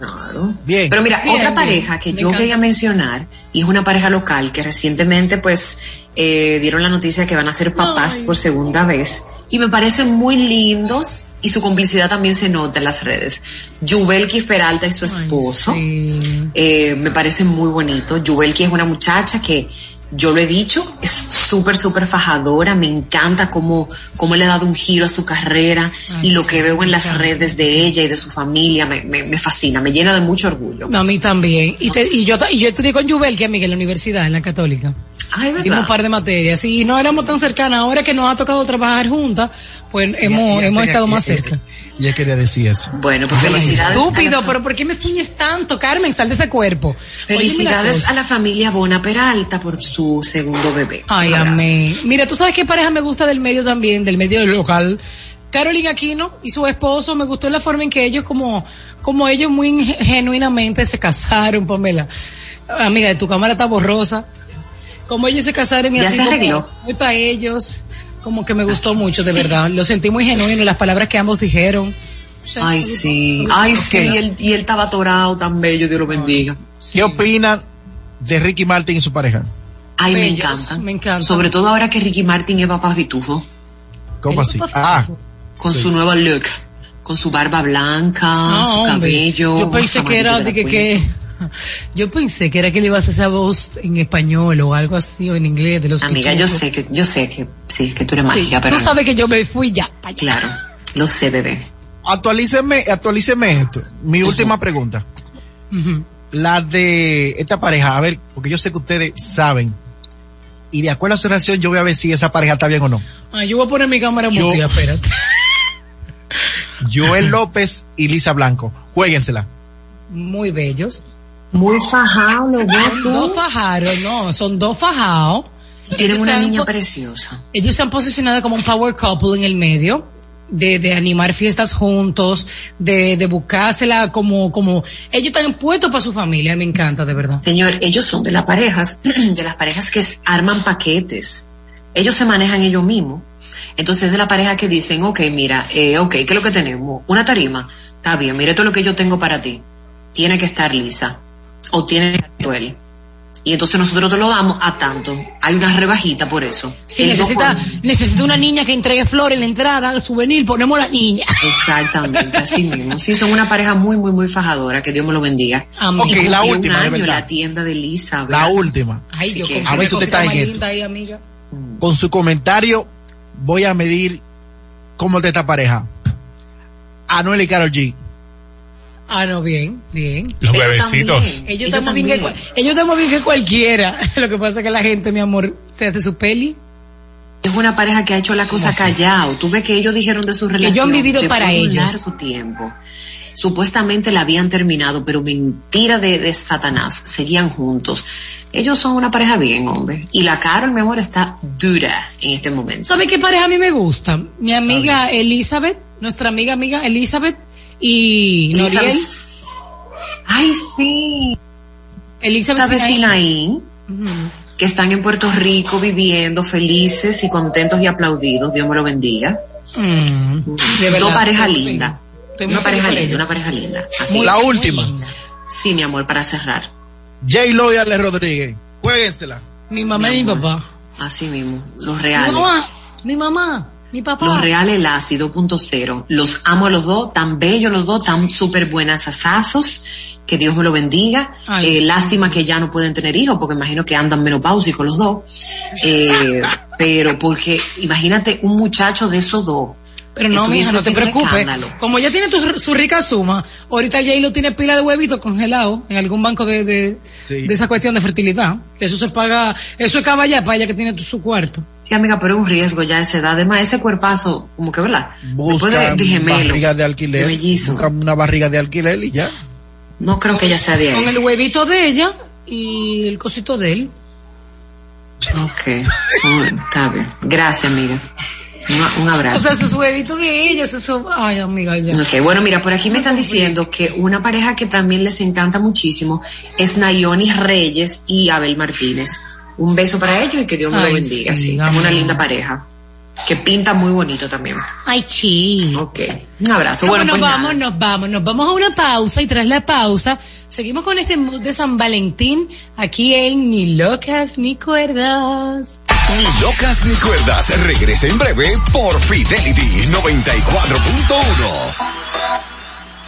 Claro. Bien. Pero mira, Bien, otra bien. pareja que Me yo encanta. quería mencionar, y es una pareja local que recientemente pues eh, dieron la noticia que van a ser papás Ay. por segunda vez, y me parecen muy lindos, y su complicidad también se nota en las redes. Yubelki Peralta y su Ay, esposo, sí. eh, me parece muy bonito. Yubelki es una muchacha que yo lo he dicho, es súper, súper fajadora, me encanta cómo, cómo le ha dado un giro a su carrera Ay, y lo sí, que veo en las redes de ella y de su familia me, me, me fascina, me llena de mucho orgullo. No, a mí también. Y, te- y yo, y yo estudié con Jubel, que amiga, en la universidad, en la católica. Ay, un par de materias y no éramos tan cercanas. Ahora que nos ha tocado trabajar juntas, pues hemos, hemos estado más cerca. Ella quería decir eso. Bueno, pues felicidades. Estúpido, pero ¿por qué me fuñes tanto, Carmen? Sal de ese cuerpo. Felicidades a la familia Bona Peralta por su segundo bebé. Ay, amén. Mira, tú sabes qué pareja me gusta del medio también, del medio local. Carolina Aquino y su esposo, me gustó la forma en que ellos como, como ellos muy genuinamente se casaron, Pamela. Amiga, tu cámara está borrosa. Como ellos se casaron y Ya así se como muy para ellos, como que me gustó mucho, de verdad. Lo sentí muy genuino, las palabras que ambos dijeron. Ay, sí. Ay, sí. Y él, y él estaba atorado tan bello, Dios lo bendiga. ¿Qué opinan de Ricky Martin y su pareja? Ay, me Bellos, encantan. me encantan. Sobre todo ahora que Ricky Martin es papá pitufo. ¿Cómo así? Ah, Con Sí. su nuevo look. Con su barba blanca, Ah, su hombre. cabello. Yo pensé que era de que, que *laughs* yo pensé que era que le ibas a hacer esa voz en español o algo así o en inglés de los Amiga, yo sé que, yo sé que, sí, que tú eres Sí, magia, pero. Tú sabes que yo me fui ya. allá. Claro, lo sé, bebé. actualíceme, actualíceme esto. Mi última pregunta. La de esta pareja, a ver, porque yo sé que ustedes saben. Y de acuerdo a su relación, yo voy a ver si esa pareja está bien o no. Ah, yo voy a poner mi cámara Yo- mutea, espérate. *laughs* Joel López y Lisa Blanco. Jueguensela. Muy bellos. Muy fajado los Son dos fajados, no, son dos fajados. Tienen Ellos una han niña preciosa. Ellos se han posicionado como un power couple en el medio. De, de animar fiestas juntos, de, de buscársela como, como, ellos están puestos para su familia, me encanta, de verdad. Señor, ellos son de las parejas, *clears throat* de las parejas que arman paquetes. Ellos se manejan ellos mismos. Entonces de la pareja que dicen, ok, mira, eh, ok, ¿qué es lo que tenemos? Una tarima. Está bien, mira todo lo que yo tengo para ti. Tiene que estar lisa. O tiene que estar él. Y entonces nosotros te lo damos a tanto. Hay una rebajita por eso. Si El necesita, necesita una niña que entregue flores en la entrada, souvenir, ponemos la niña. Exactamente, así *laughs* mismo. Sí, son una pareja muy, muy, muy fajadora. Que Dios me lo bendiga. Amén. Ok, Y la última, un de año verdad. la tienda de Lisa. La última. Ay, yo que- a ver si usted está en ahí, amiga. Con su comentario, voy a medir cómo está esta pareja. Anuel y Carol G. Ah, no, bien, bien. Los Ellos bebecitos. también, Ellos estamos bien ellos estamos bien que cualquiera. *laughs* Lo que pasa es que la gente, mi amor, se hace su peli. Es una pareja que ha hecho la cosa callado. Tú ves que ellos dijeron de su relación. han vivido para de ellos. largo tiempo. Supuestamente la habían terminado, pero mentira de, de Satanás. Seguían juntos. Ellos son una pareja bien, hombre. Y la Carol, mi amor, está dura en este momento. ¿Sabe qué pareja a mí me gusta? Mi amiga Elizabeth, nuestra amiga amiga Elizabeth y Noriel. Ay, sí. Elizabeth Elizabeth Sinaí. Sinaí, que están en Puerto Rico viviendo felices y contentos y aplaudidos. Dios me lo bendiga. Mm, de verdad, Dos parejas lindas. Una pareja linda, una pareja linda. Así Muy- la última. linda. Sí, mi amor, para cerrar. J. Lo y Ale Rodríguez. Jueguensela. Mi mamá y mi papá. Así mismo, los Mi reales. mamá, mi mamá, mi papá. Los reales Lassi 2.0. Los amo a los dos, tan bellos los dos, tan súper buenas asazos. Que Dios me lo bendiga. Ay, Eh, sí. lástima que ya no pueden tener hijos, porque imagino que andan menopáusicos los dos. Eh, *laughs* pero porque imagínate un muchacho de esos dos. Pero no, mija, no te preocupes. escándalo. Como ya tiene tu- su rica suma, ahorita Jay lo tiene pila de huevitos congelados en algún banco de, de, Sí. de esa cuestión de fertilidad. Que eso se paga, eso es caballa para ella que tiene tu- su cuarto. Sí, amiga, pero es un riesgo ya a esa edad. Además, ese cuerpazo, como que, ¿verdad? Después de, Buscan de gemelo. barriga de alquiler. de. Buscan una barriga de alquiler y ya. No creo que ella sea de Con ahí. el huevito de ella y el cosito de él. Ok, bueno, está bien. Gracias, amiga. Un, un abrazo. O sea, ese es huevito de ella, ese es su- ay amiga, ya. Ok, bueno, mira, por aquí me están diciendo que una pareja que también les encanta muchísimo es Nayonis Reyes y Abel Martínez. Un beso para ellos y que Dios me Ay, lo bendiga. sí, Sí, una linda pareja. Que pinta muy bonito también. Ay, chi. Ok, un abrazo. Bueno, Bueno, nos pues vamos, nada. nos vamos, nos vamos a una pausa y tras la pausa seguimos con este mood de San Valentín aquí en Ni Locas ni Cuerdas. Ni locas ni cuerdas. Regresa en breve por Fidelity 94.1.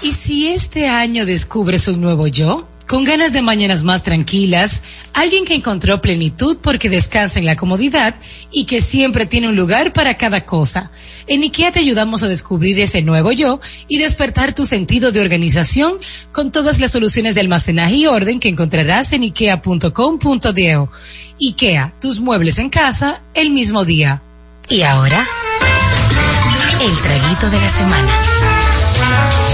¿Y si este año descubres un nuevo yo? Con ganas de mañanas más tranquilas, alguien que encontró plenitud porque descansa en la comodidad y que siempre tiene un lugar para cada cosa. En IKEA te ayudamos a descubrir ese nuevo yo y despertar tu sentido de organización con todas las soluciones de almacenaje y orden que encontrarás en ikea.com.de. IKEA, tus muebles en casa el mismo día. Y ahora, el traguito de la semana.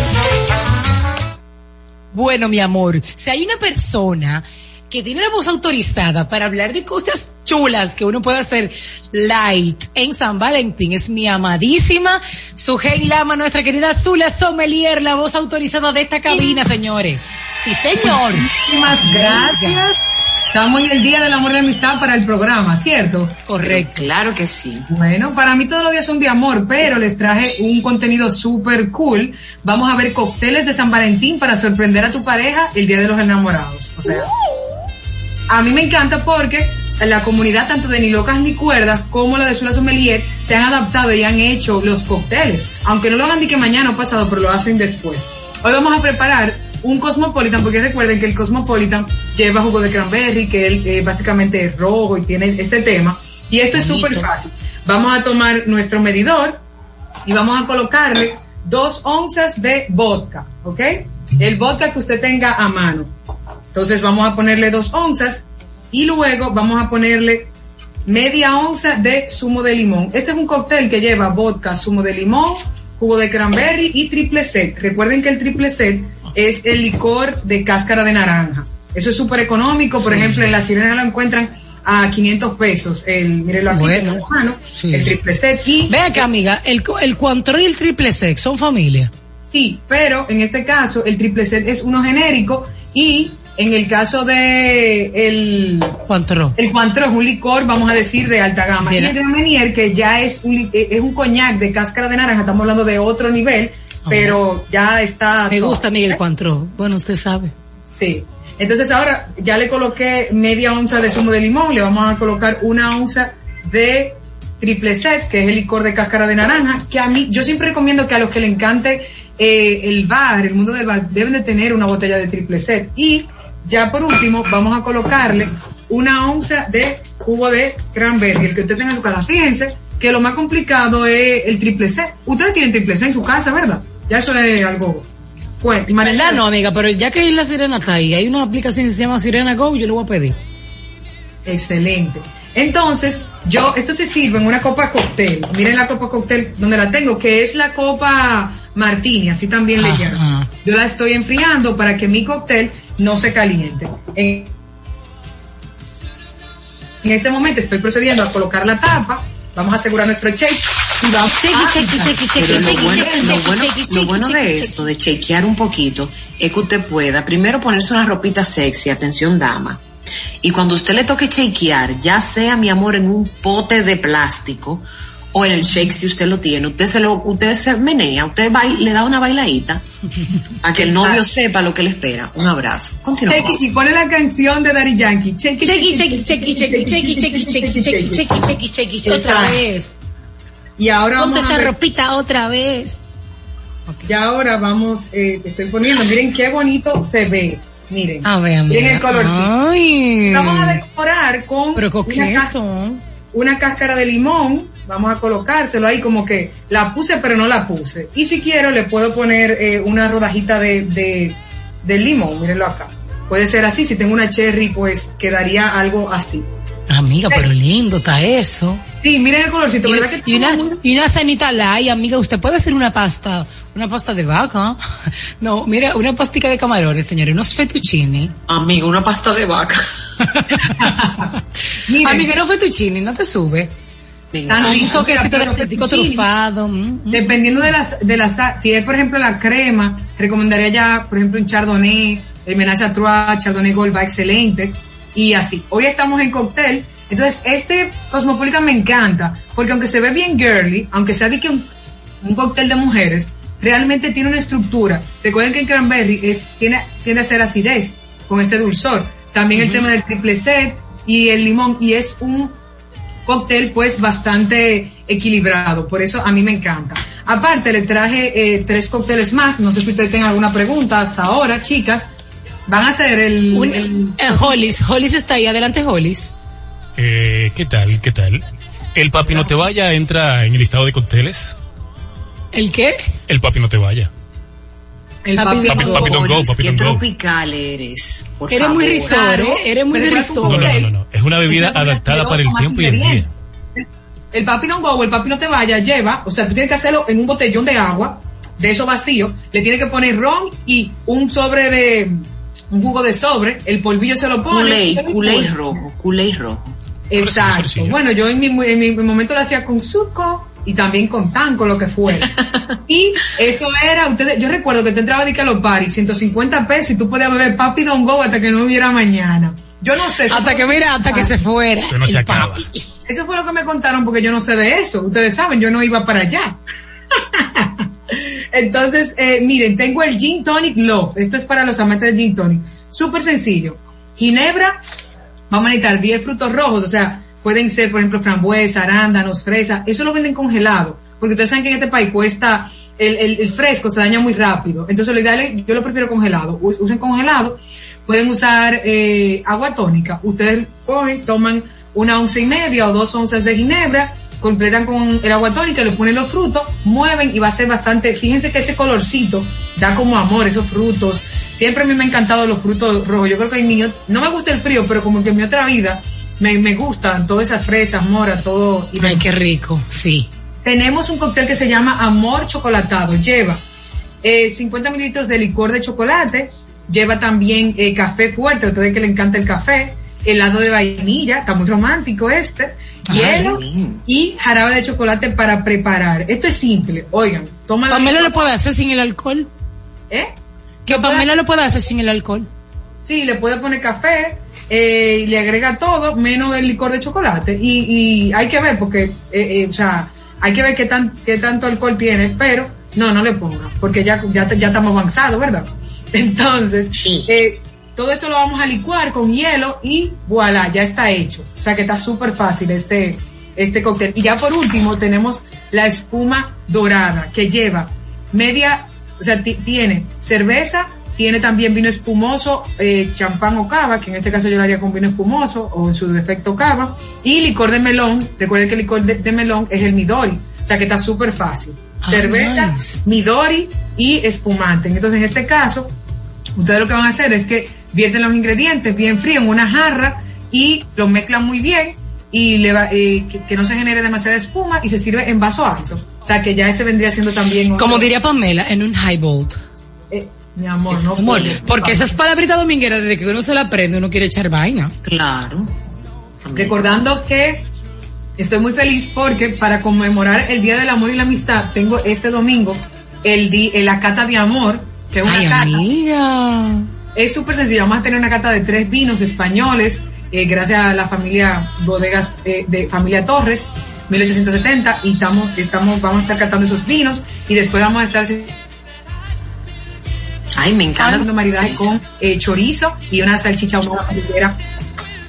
Bueno, mi amor, si hay una persona que tiene la voz autorizada para hablar de cosas chulas que uno puede hacer light en San Valentín, es mi amadísima Sujei Lama, nuestra querida Zula Sommelier, la voz autorizada de esta cabina, señores. Sí, señor. Muchísimas gracias. Estamos en el Día del Amor y la Amistad para el programa, ¿cierto? Correcto. Claro que sí. Bueno, para mí todos los días son de amor, pero les traje un contenido súper cool. Vamos a ver cócteles de San Valentín para sorprender a tu pareja el Día de los Enamorados. O sea, a mí me encanta porque la comunidad tanto de Ni Locas Ni Cuerdas como la de Sula Sommelier se han adaptado y han hecho los cócteles. Aunque no lo hagan ni que mañana o pasado, pero lo hacen después. Hoy vamos a preparar un Cosmopolitan, porque recuerden que el Cosmopolitan lleva jugo de cranberry, que él, eh, básicamente es rojo y tiene este tema. Y esto es súper fácil. Vamos a tomar nuestro medidor y vamos a colocarle dos onzas de vodka, ¿ok? El vodka que usted tenga a mano. Entonces vamos a ponerle dos onzas y luego vamos a ponerle media onza de zumo de limón. Este es un cóctel que lleva vodka, zumo de limón, jugo de cranberry y triple sec. Recuerden que el triple sec es el licor de cáscara de naranja. Eso es súper económico. Por ejemplo, en la sirena lo encuentran a 500 pesos. El, mírenlo aquí, Bueno, mano, sí. el triple sec. Y Ve acá, amiga, el, el y el triple sex son familia. Sí, pero en este caso el triple set es uno genérico y en el caso de el Cointreau. el Cointreau es un licor, vamos a decir, de alta gama. De y la- el Remenier, que ya es un, eh, es un coñac de cáscara de naranja, estamos hablando de otro nivel, pero ya está... Me gusta, Miguel Cointreau. Bueno, usted sabe. Sí. Entonces ahora ya le coloqué media onza de zumo de limón, le vamos a colocar una onza de triple set, que es el licor de cáscara de naranja, que a mí, yo siempre recomiendo que a los que le encante eh, el bar, el mundo del bar, deben de tener una botella de triple set. Y ya por último, vamos a colocarle una onza de jugo de cranberry, el que usted tenga en su casa. Fíjense que lo más complicado es el triple set. Ustedes tienen triple set en su casa, ¿verdad? Ya eso es algo... Pues, ¿Verdad? No, amiga, pero ya que la sirena está ahí, hay una aplicación que se llama Sirena Go, yo le voy a pedir. Excelente. Entonces, yo, esto se sirve en una copa cóctel. Miren la copa cóctel donde la tengo, que es la copa martini, así también le llaman. Yo la estoy enfriando para que mi cóctel no se caliente. En, este momento estoy procediendo a colocar la tapa. Vamos a asegurar nuestro shake. Y vamos bueno- lo bueno de esto, de chequear un poquito, es que usted pueda primero ponerse una ropita sexy, atención dama, y cuando usted le toque chequear, ya sea mi amor en un pote de plástico o en el shake si usted lo tiene, usted se lo, usted se menea, usted baila- le da una bailadita para que el novio sepa lo que le espera. Un abrazo. Continuamos. Chequi, y pone la canción de Daddy Yankee. Chequi, Chequi, chequi, chequi, chequi, chequi, chequi, chequi, chequi, chequi, chequi, chequi, otra vez. Y ahora Ponte vamos a esa ropita otra vez. Y ahora vamos, eh, estoy poniendo, miren qué bonito se ve. Miren. A ver. Miren el colorcito. Vamos a decorar con una cáscara de limón. Vamos a colocárselo ahí como que la puse pero no la puse. Y si quiero le puedo poner eh, una rodajita de, de, de limón, mírenlo acá. Puede ser así, si tengo una cherry pues quedaría algo así. Amiga, pero lindo está eso. Sí, miren el colorcito, Y, ¿verdad que y una, y una cenita light, amiga, usted puede hacer una pasta, una pasta de vaca. *laughs* No, mira, una pastica de camarones, señores, unos fettuccini. Amiga, una pasta de vaca. *laughs* Amiga, no fettuccini, no te sube. Tan rico, de pero aceitico fettuccine. trufado. mm, mm. Dependiendo de las, de las, si es por ejemplo la crema, recomendaría ya, por ejemplo, un chardonnay, el menage à trois, chardonnay gold va excelente, y así. Hoy estamos en cóctel, entonces este Cosmopolitan me encanta, porque aunque se ve bien girly, aunque sea de que un, un cóctel de mujeres, realmente tiene una estructura. Recuerden que el cranberry es, tiene, tiende a ser acidez, con este dulzor. También el tema del triple set y el limón, y es un cóctel pues bastante equilibrado, por eso a mí me encanta. Aparte le traje eh, tres cócteles más, no sé si ustedes tienen alguna pregunta hasta ahora, chicas. Van a hacer el, Un- el- eh, Hollis, Hollis está ahí, adelante Hollis. Eh, ¿Qué tal? ¿Qué tal? El papi no te vaya entra en el listado de cócteles. ¿El qué? El papi no te vaya. El Papi go, papi qué go. tropical eres. Por Eres favor. muy risor, ¿eh? Eres muy No, risor. no, no, no, no. Es una bebida es adaptada para el tiempo y el día. El papi no go, el papi no te vaya, lleva, o sea, tú tienes que hacerlo en un botellón de agua, de eso vacío, le tienes que poner ron y un sobre de, un jugo de sobre, el polvillo se lo pone. Culé, culé rojo, culé rojo. Exacto. Bueno, yo en mi, en mi momento lo hacía con suco y también con tan, con lo que fuera. *laughs* y eso era, ustedes, yo recuerdo que te entraba de que a los paris, 150 pesos y tú podías beber papi don go hasta que no hubiera mañana. Yo no sé. eso Hasta fue que mira, hasta que se fuera. Eso no se acaba. papi. Eso fue lo que me contaron porque yo no sé de eso. Ustedes saben, yo no iba para allá. *laughs* Entonces, eh, miren, tengo el Gin Tonic Love. Esto es para los amantes del Gin Tonic. Súper sencillo. Ginebra, vamos a necesitar 10 frutos rojos, o sea, pueden ser, por ejemplo, frambuesa, arándanos, fresa. Eso lo venden congelado, porque ustedes saben que en este país cuesta, el, el- el fresco se daña muy rápido. Entonces, lo ideal yo lo prefiero congelado. Us- Usen congelado. Pueden usar eh, agua tónica. Ustedes cogen, toman una once y media o dos onzas de ginebra, completan con el agua tónica, le ponen los frutos, mueven y va a ser bastante, fíjense que ese colorcito da como amor, esos frutos. Siempre a mí me han encantado los frutos rojos. Yo creo que en mi, no me gusta el frío, pero como que en mi otra vida me, me gustan todas esas fresas, moras, todo. Y Ay, qué rico, sí. tenemos un cóctel que se llama Amor Chocolatado. Lleva eh, 50 mililitros de licor de chocolate, lleva también eh, café fuerte, a ustedes que le encanta el café, helado de vainilla, está muy romántico este, hielo y jarabe de chocolate para preparar. Esto es simple, oigan, toma la Pamela lo puede hacer sin el alcohol. ¿Eh? Que Pamela lo puede hacer sin el alcohol. Sí, le puede poner café, eh, y le agrega todo, menos el licor de chocolate. Y, y hay que ver, porque, eh, eh, o sea, hay que ver qué, tan, qué tanto alcohol tiene, pero no, no le ponga, porque ya, ya, ya estamos avanzados, ¿verdad? *laughs* Entonces, eh, todo esto lo vamos a licuar con hielo y voilà, ya está hecho. O sea que está súper fácil este, este cóctel. Y ya por último tenemos la espuma dorada, que lleva media, o sea, ti- tiene cerveza, tiene también vino espumoso, eh, champán o cava, que en este caso yo lo haría con vino espumoso o en su defecto cava, y licor de melón. Recuerden que el licor de, de melón es el Midori, o sea que está súper fácil. Ah, cerveza, nice. Midori y espumante. Entonces en este caso, ustedes lo que van a hacer es que vierten los ingredientes bien fríos en una jarra y los mezclan muy bien y le va- eh, que, que no se genere demasiada espuma y se sirve en vaso alto. O sea que ya ese vendría siendo también... Como otro- diría Pamela, en un highball. Eh, mi amor, no Amor, puede. porque esas palabritas domingueras, desde que uno se la aprende, uno quiere echar vaina. Claro. Recordando que estoy muy feliz porque para conmemorar el Día del Amor y la Amistad tengo este domingo el di, eh, la cata de amor, que es una Ay, cata. amiga. Es súper sencillo, vamos a tener una cata de tres vinos españoles, eh, gracias a la familia Bodegas eh, de Familia Torres, 1870, y estamos, estamos, vamos a estar catando esos vinos y después vamos a estar Ay, me encanta. haciendo maridaje con eh, chorizo y una salchicha ahumada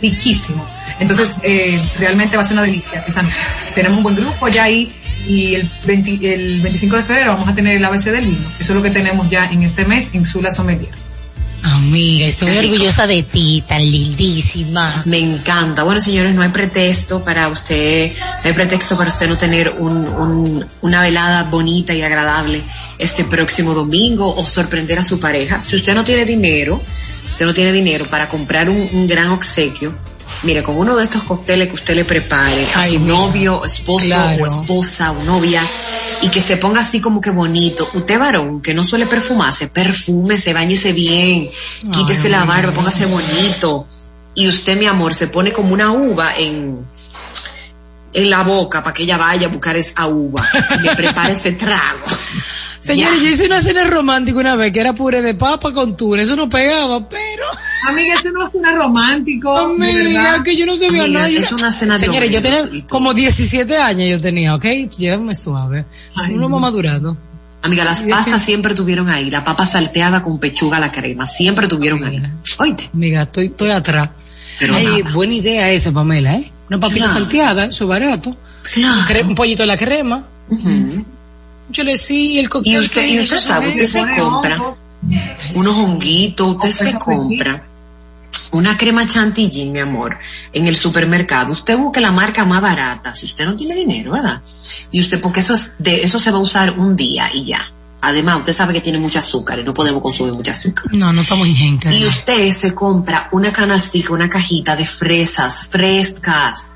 riquísimo. Entonces, eh, realmente va a ser una delicia esa noche. Tenemos un buen grupo ya ahí y el, 20 el 25 de febrero vamos a tener el ABC del vino. Eso es lo que tenemos ya en este mes en Sula Sommelier. Amiga, estoy orgullosa de ti, tan lindísima. Me encanta. Bueno, señores, no hay pretexto para usted, no hay pretexto para usted no tener un, un- una velada bonita y agradable este próximo domingo o sorprender a su pareja. Si usted no tiene dinero, usted no tiene dinero para comprar un, un gran obsequio, mire, con uno de estos cócteles que usted le prepare a Ay, su mira. novio, esposo Claro. o esposa o novia y que se ponga así como que bonito. Usted varón que no suele perfumarse, perfúmese, bañese bien, quítese la barba, póngase bonito. Y usted, mi amor, se pone como una uva en, en la boca para que ella vaya a buscar esa uva y le prepare ese trago. *laughs* Señores, yo hice una cena romántica una vez que era puré de papa con tuna. Eso no pegaba, pero. Amiga, eso no es una romántico. de Amiga, que yo no sabía Amiga, nada. Es una cena de Señores, yo tenía como 17 años, yo tenía, ¿ok? Llévame suave. Ay, Uno no. va madurando. Amiga, las pastas siempre tuvieron ahí, la papa salteada con pechuga a la crema, siempre tuvieron ahí. Oíste, Amiga, estoy, estoy atrás. pero Ay, nada. buena idea esa, Pamela, ¿eh? Una papita Claro. salteada, eso es barato. Claro. Un, pollito a la crema. Un cholecito y el. Y usted, y usted sabe, usted se compra, unos honguitos, usted se compra una crema chantilly, mi amor, en el supermercado. Usted busque la marca más barata, si usted no tiene dinero, ¿verdad? Y usted, porque eso es de, eso se va a usar un día y ya. Además, usted sabe que tiene mucho azúcar y no podemos consumir mucho azúcar. No, no estamos ingentes. Y usted se compra una canastica, una cajita de fresas frescas.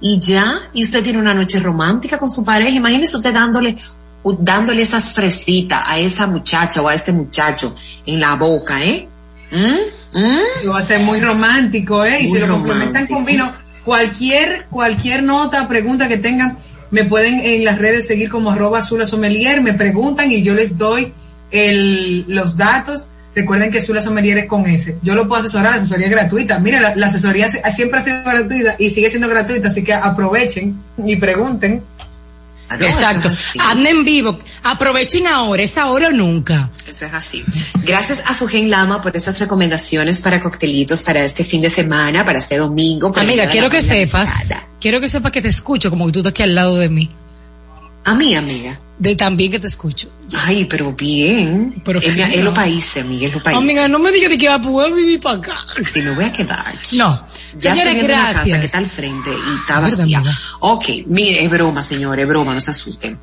Y ya, y usted tiene una noche romántica con su pareja. Imagínese usted dándole, dándole esas fresitas a esa muchacha o a ese muchacho en la boca, ¿eh? ¿Mm? ¿Mm? Lo ser muy romántico, ¿eh? y si lo complementan con vino, cualquier, cualquier nota, pregunta que tengan, me pueden en las redes seguir como arroba Zula Sommelier, me preguntan y yo les doy el, los datos. Recuerden que Zula Sommelier es con ese. Yo lo puedo asesorar, la asesoría es gratuita. Mira, la, la asesoría se- siempre ha sido gratuita y sigue siendo gratuita, así que aprovechen y pregunten. Exacto. Anden en vivo. Aprovechen ahora, es ahora o nunca. Eso es así. Gracias a Sugen Lama por estas recomendaciones para coctelitos para este fin de semana, para este domingo. Amiga, quiero que sepas, quiero que sepas que te escucho como que tú estás aquí al lado de mí. A mí, amiga. De tan bien que te escucho. Ay, pero bien. Pero es, es lo país, amiga, es lo país. Amiga, no me digas de que va a poder vivir para acá. Sí, me voy a quedar. No. Ya estoy viendo una casa que está al frente y está Verdad, vacía. amiga. Ok, mire, es broma, señores, es broma, no se asusten.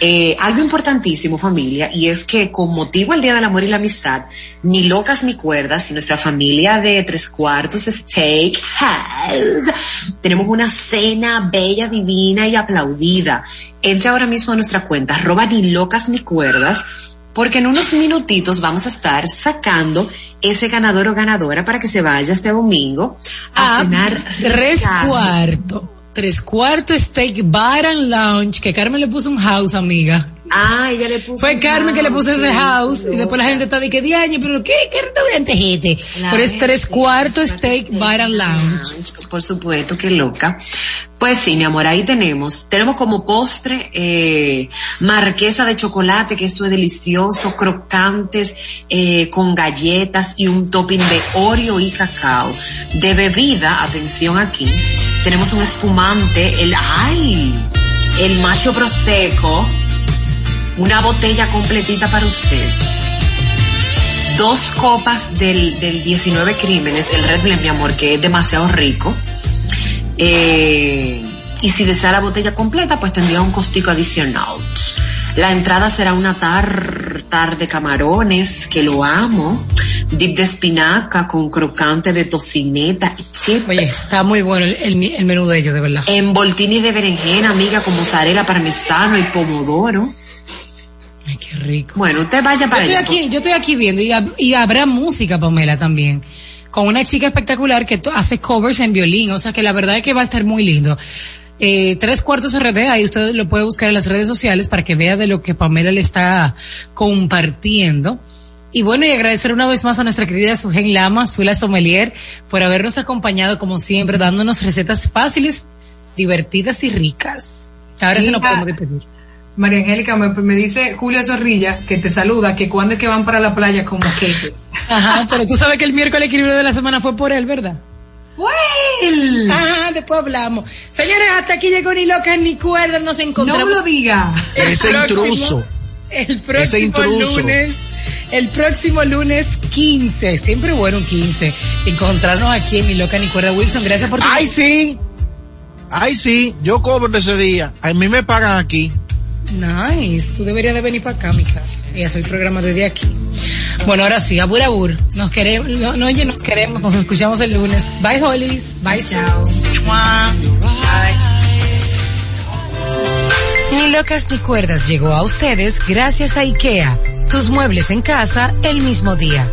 Eh, algo importantísimo, familia, y es que con motivo del Día del Amor y la Amistad, ni locas ni cuerdas, y nuestra familia de tres cuartos Steak House, tenemos una cena bella, divina y aplaudida. Entra ahora mismo a nuestra cuenta, arroba ni locas ni cuerdas, porque en unos minutitos vamos a estar sacando ese ganador o ganadora para que se vaya este domingo a Ah, cenar Tres cuartos. Tres cuartos steak bar and lounge, que Carmen le puso un house, amiga. Ah, ella le puso Fue Carmen que le puso ese house y después la gente está de que diaño, pero ¿qué, qué restaurante es este? La Pero es tres cuartos cuartos steak bar and lounge. Por supuesto, qué loca. Pues sí, mi amor, ahí tenemos. Tenemos como postre eh, marquesa de chocolate, que eso es delicioso, crocantes eh, con galletas y un topping de Oreo y cacao. De bebida, atención aquí, tenemos un espumante, el ay, el macho prosecco, una botella completita para usted dos copas del, del 19 crímenes, el Red Blend, mi amor, que es demasiado rico. Eh, y si desea la botella completa, pues tendría un costico adicional. La entrada será una tartar de camarones, que lo amo. Dip de espinaca con crocante de tocineta y chip. Oye, está muy bueno el, el- el menú de ellos, de verdad. Envoltini de berenjena, amiga, con mozzarella parmesano y pomodoro. Ay, qué rico. Bueno, usted vaya Yo para estoy allá. aquí, yo estoy aquí viendo y, hab- y habrá música, Pamela, también. Con una chica espectacular que hace covers en violín, o sea que la verdad es que va a estar muy lindo. Eh, tres cuartos RD, ahí usted lo puede buscar en las redes sociales para que vea de lo que Pamela le está compartiendo. Y bueno, y agradecer una vez más a nuestra querida Sugen Lama, Zula Sommelier, por habernos acompañado como siempre, dándonos recetas fáciles, divertidas y ricas. Ahora sí nos Mira, podemos despedir. María Angélica, me, me dice Julio Zorrilla que te saluda, que cuando es que van para la playa con moquete. Ajá, pero tú sabes que el miércoles equilibrio de la semana fue por él, ¿verdad? ¡Fue él! Ajá, después hablamos. Señores, hasta aquí llegó ni locas ni cuerdas, nos encontramos. No me lo diga. Ese próximo- intruso. El próximo intruso. lunes, el próximo lunes 15, siempre bueno un 15, encontrarnos aquí en Ni Loca Ni Cuerda Wilson, gracias por tu Ay, sí. Ay, sí. Yo cobro ese día. A mí me pagan aquí. Nice, tú deberías de venir para acá, mi casa, y hacer el programa desde aquí. Bueno, ahora sí, abur abur, nos queremos, no, oye, nos queremos, nos escuchamos el lunes. Bye, Hollies, bye, chao. Mua. Ni locas ni cuerdas llegó a ustedes gracias a IKEA. Tus muebles en casa el mismo día.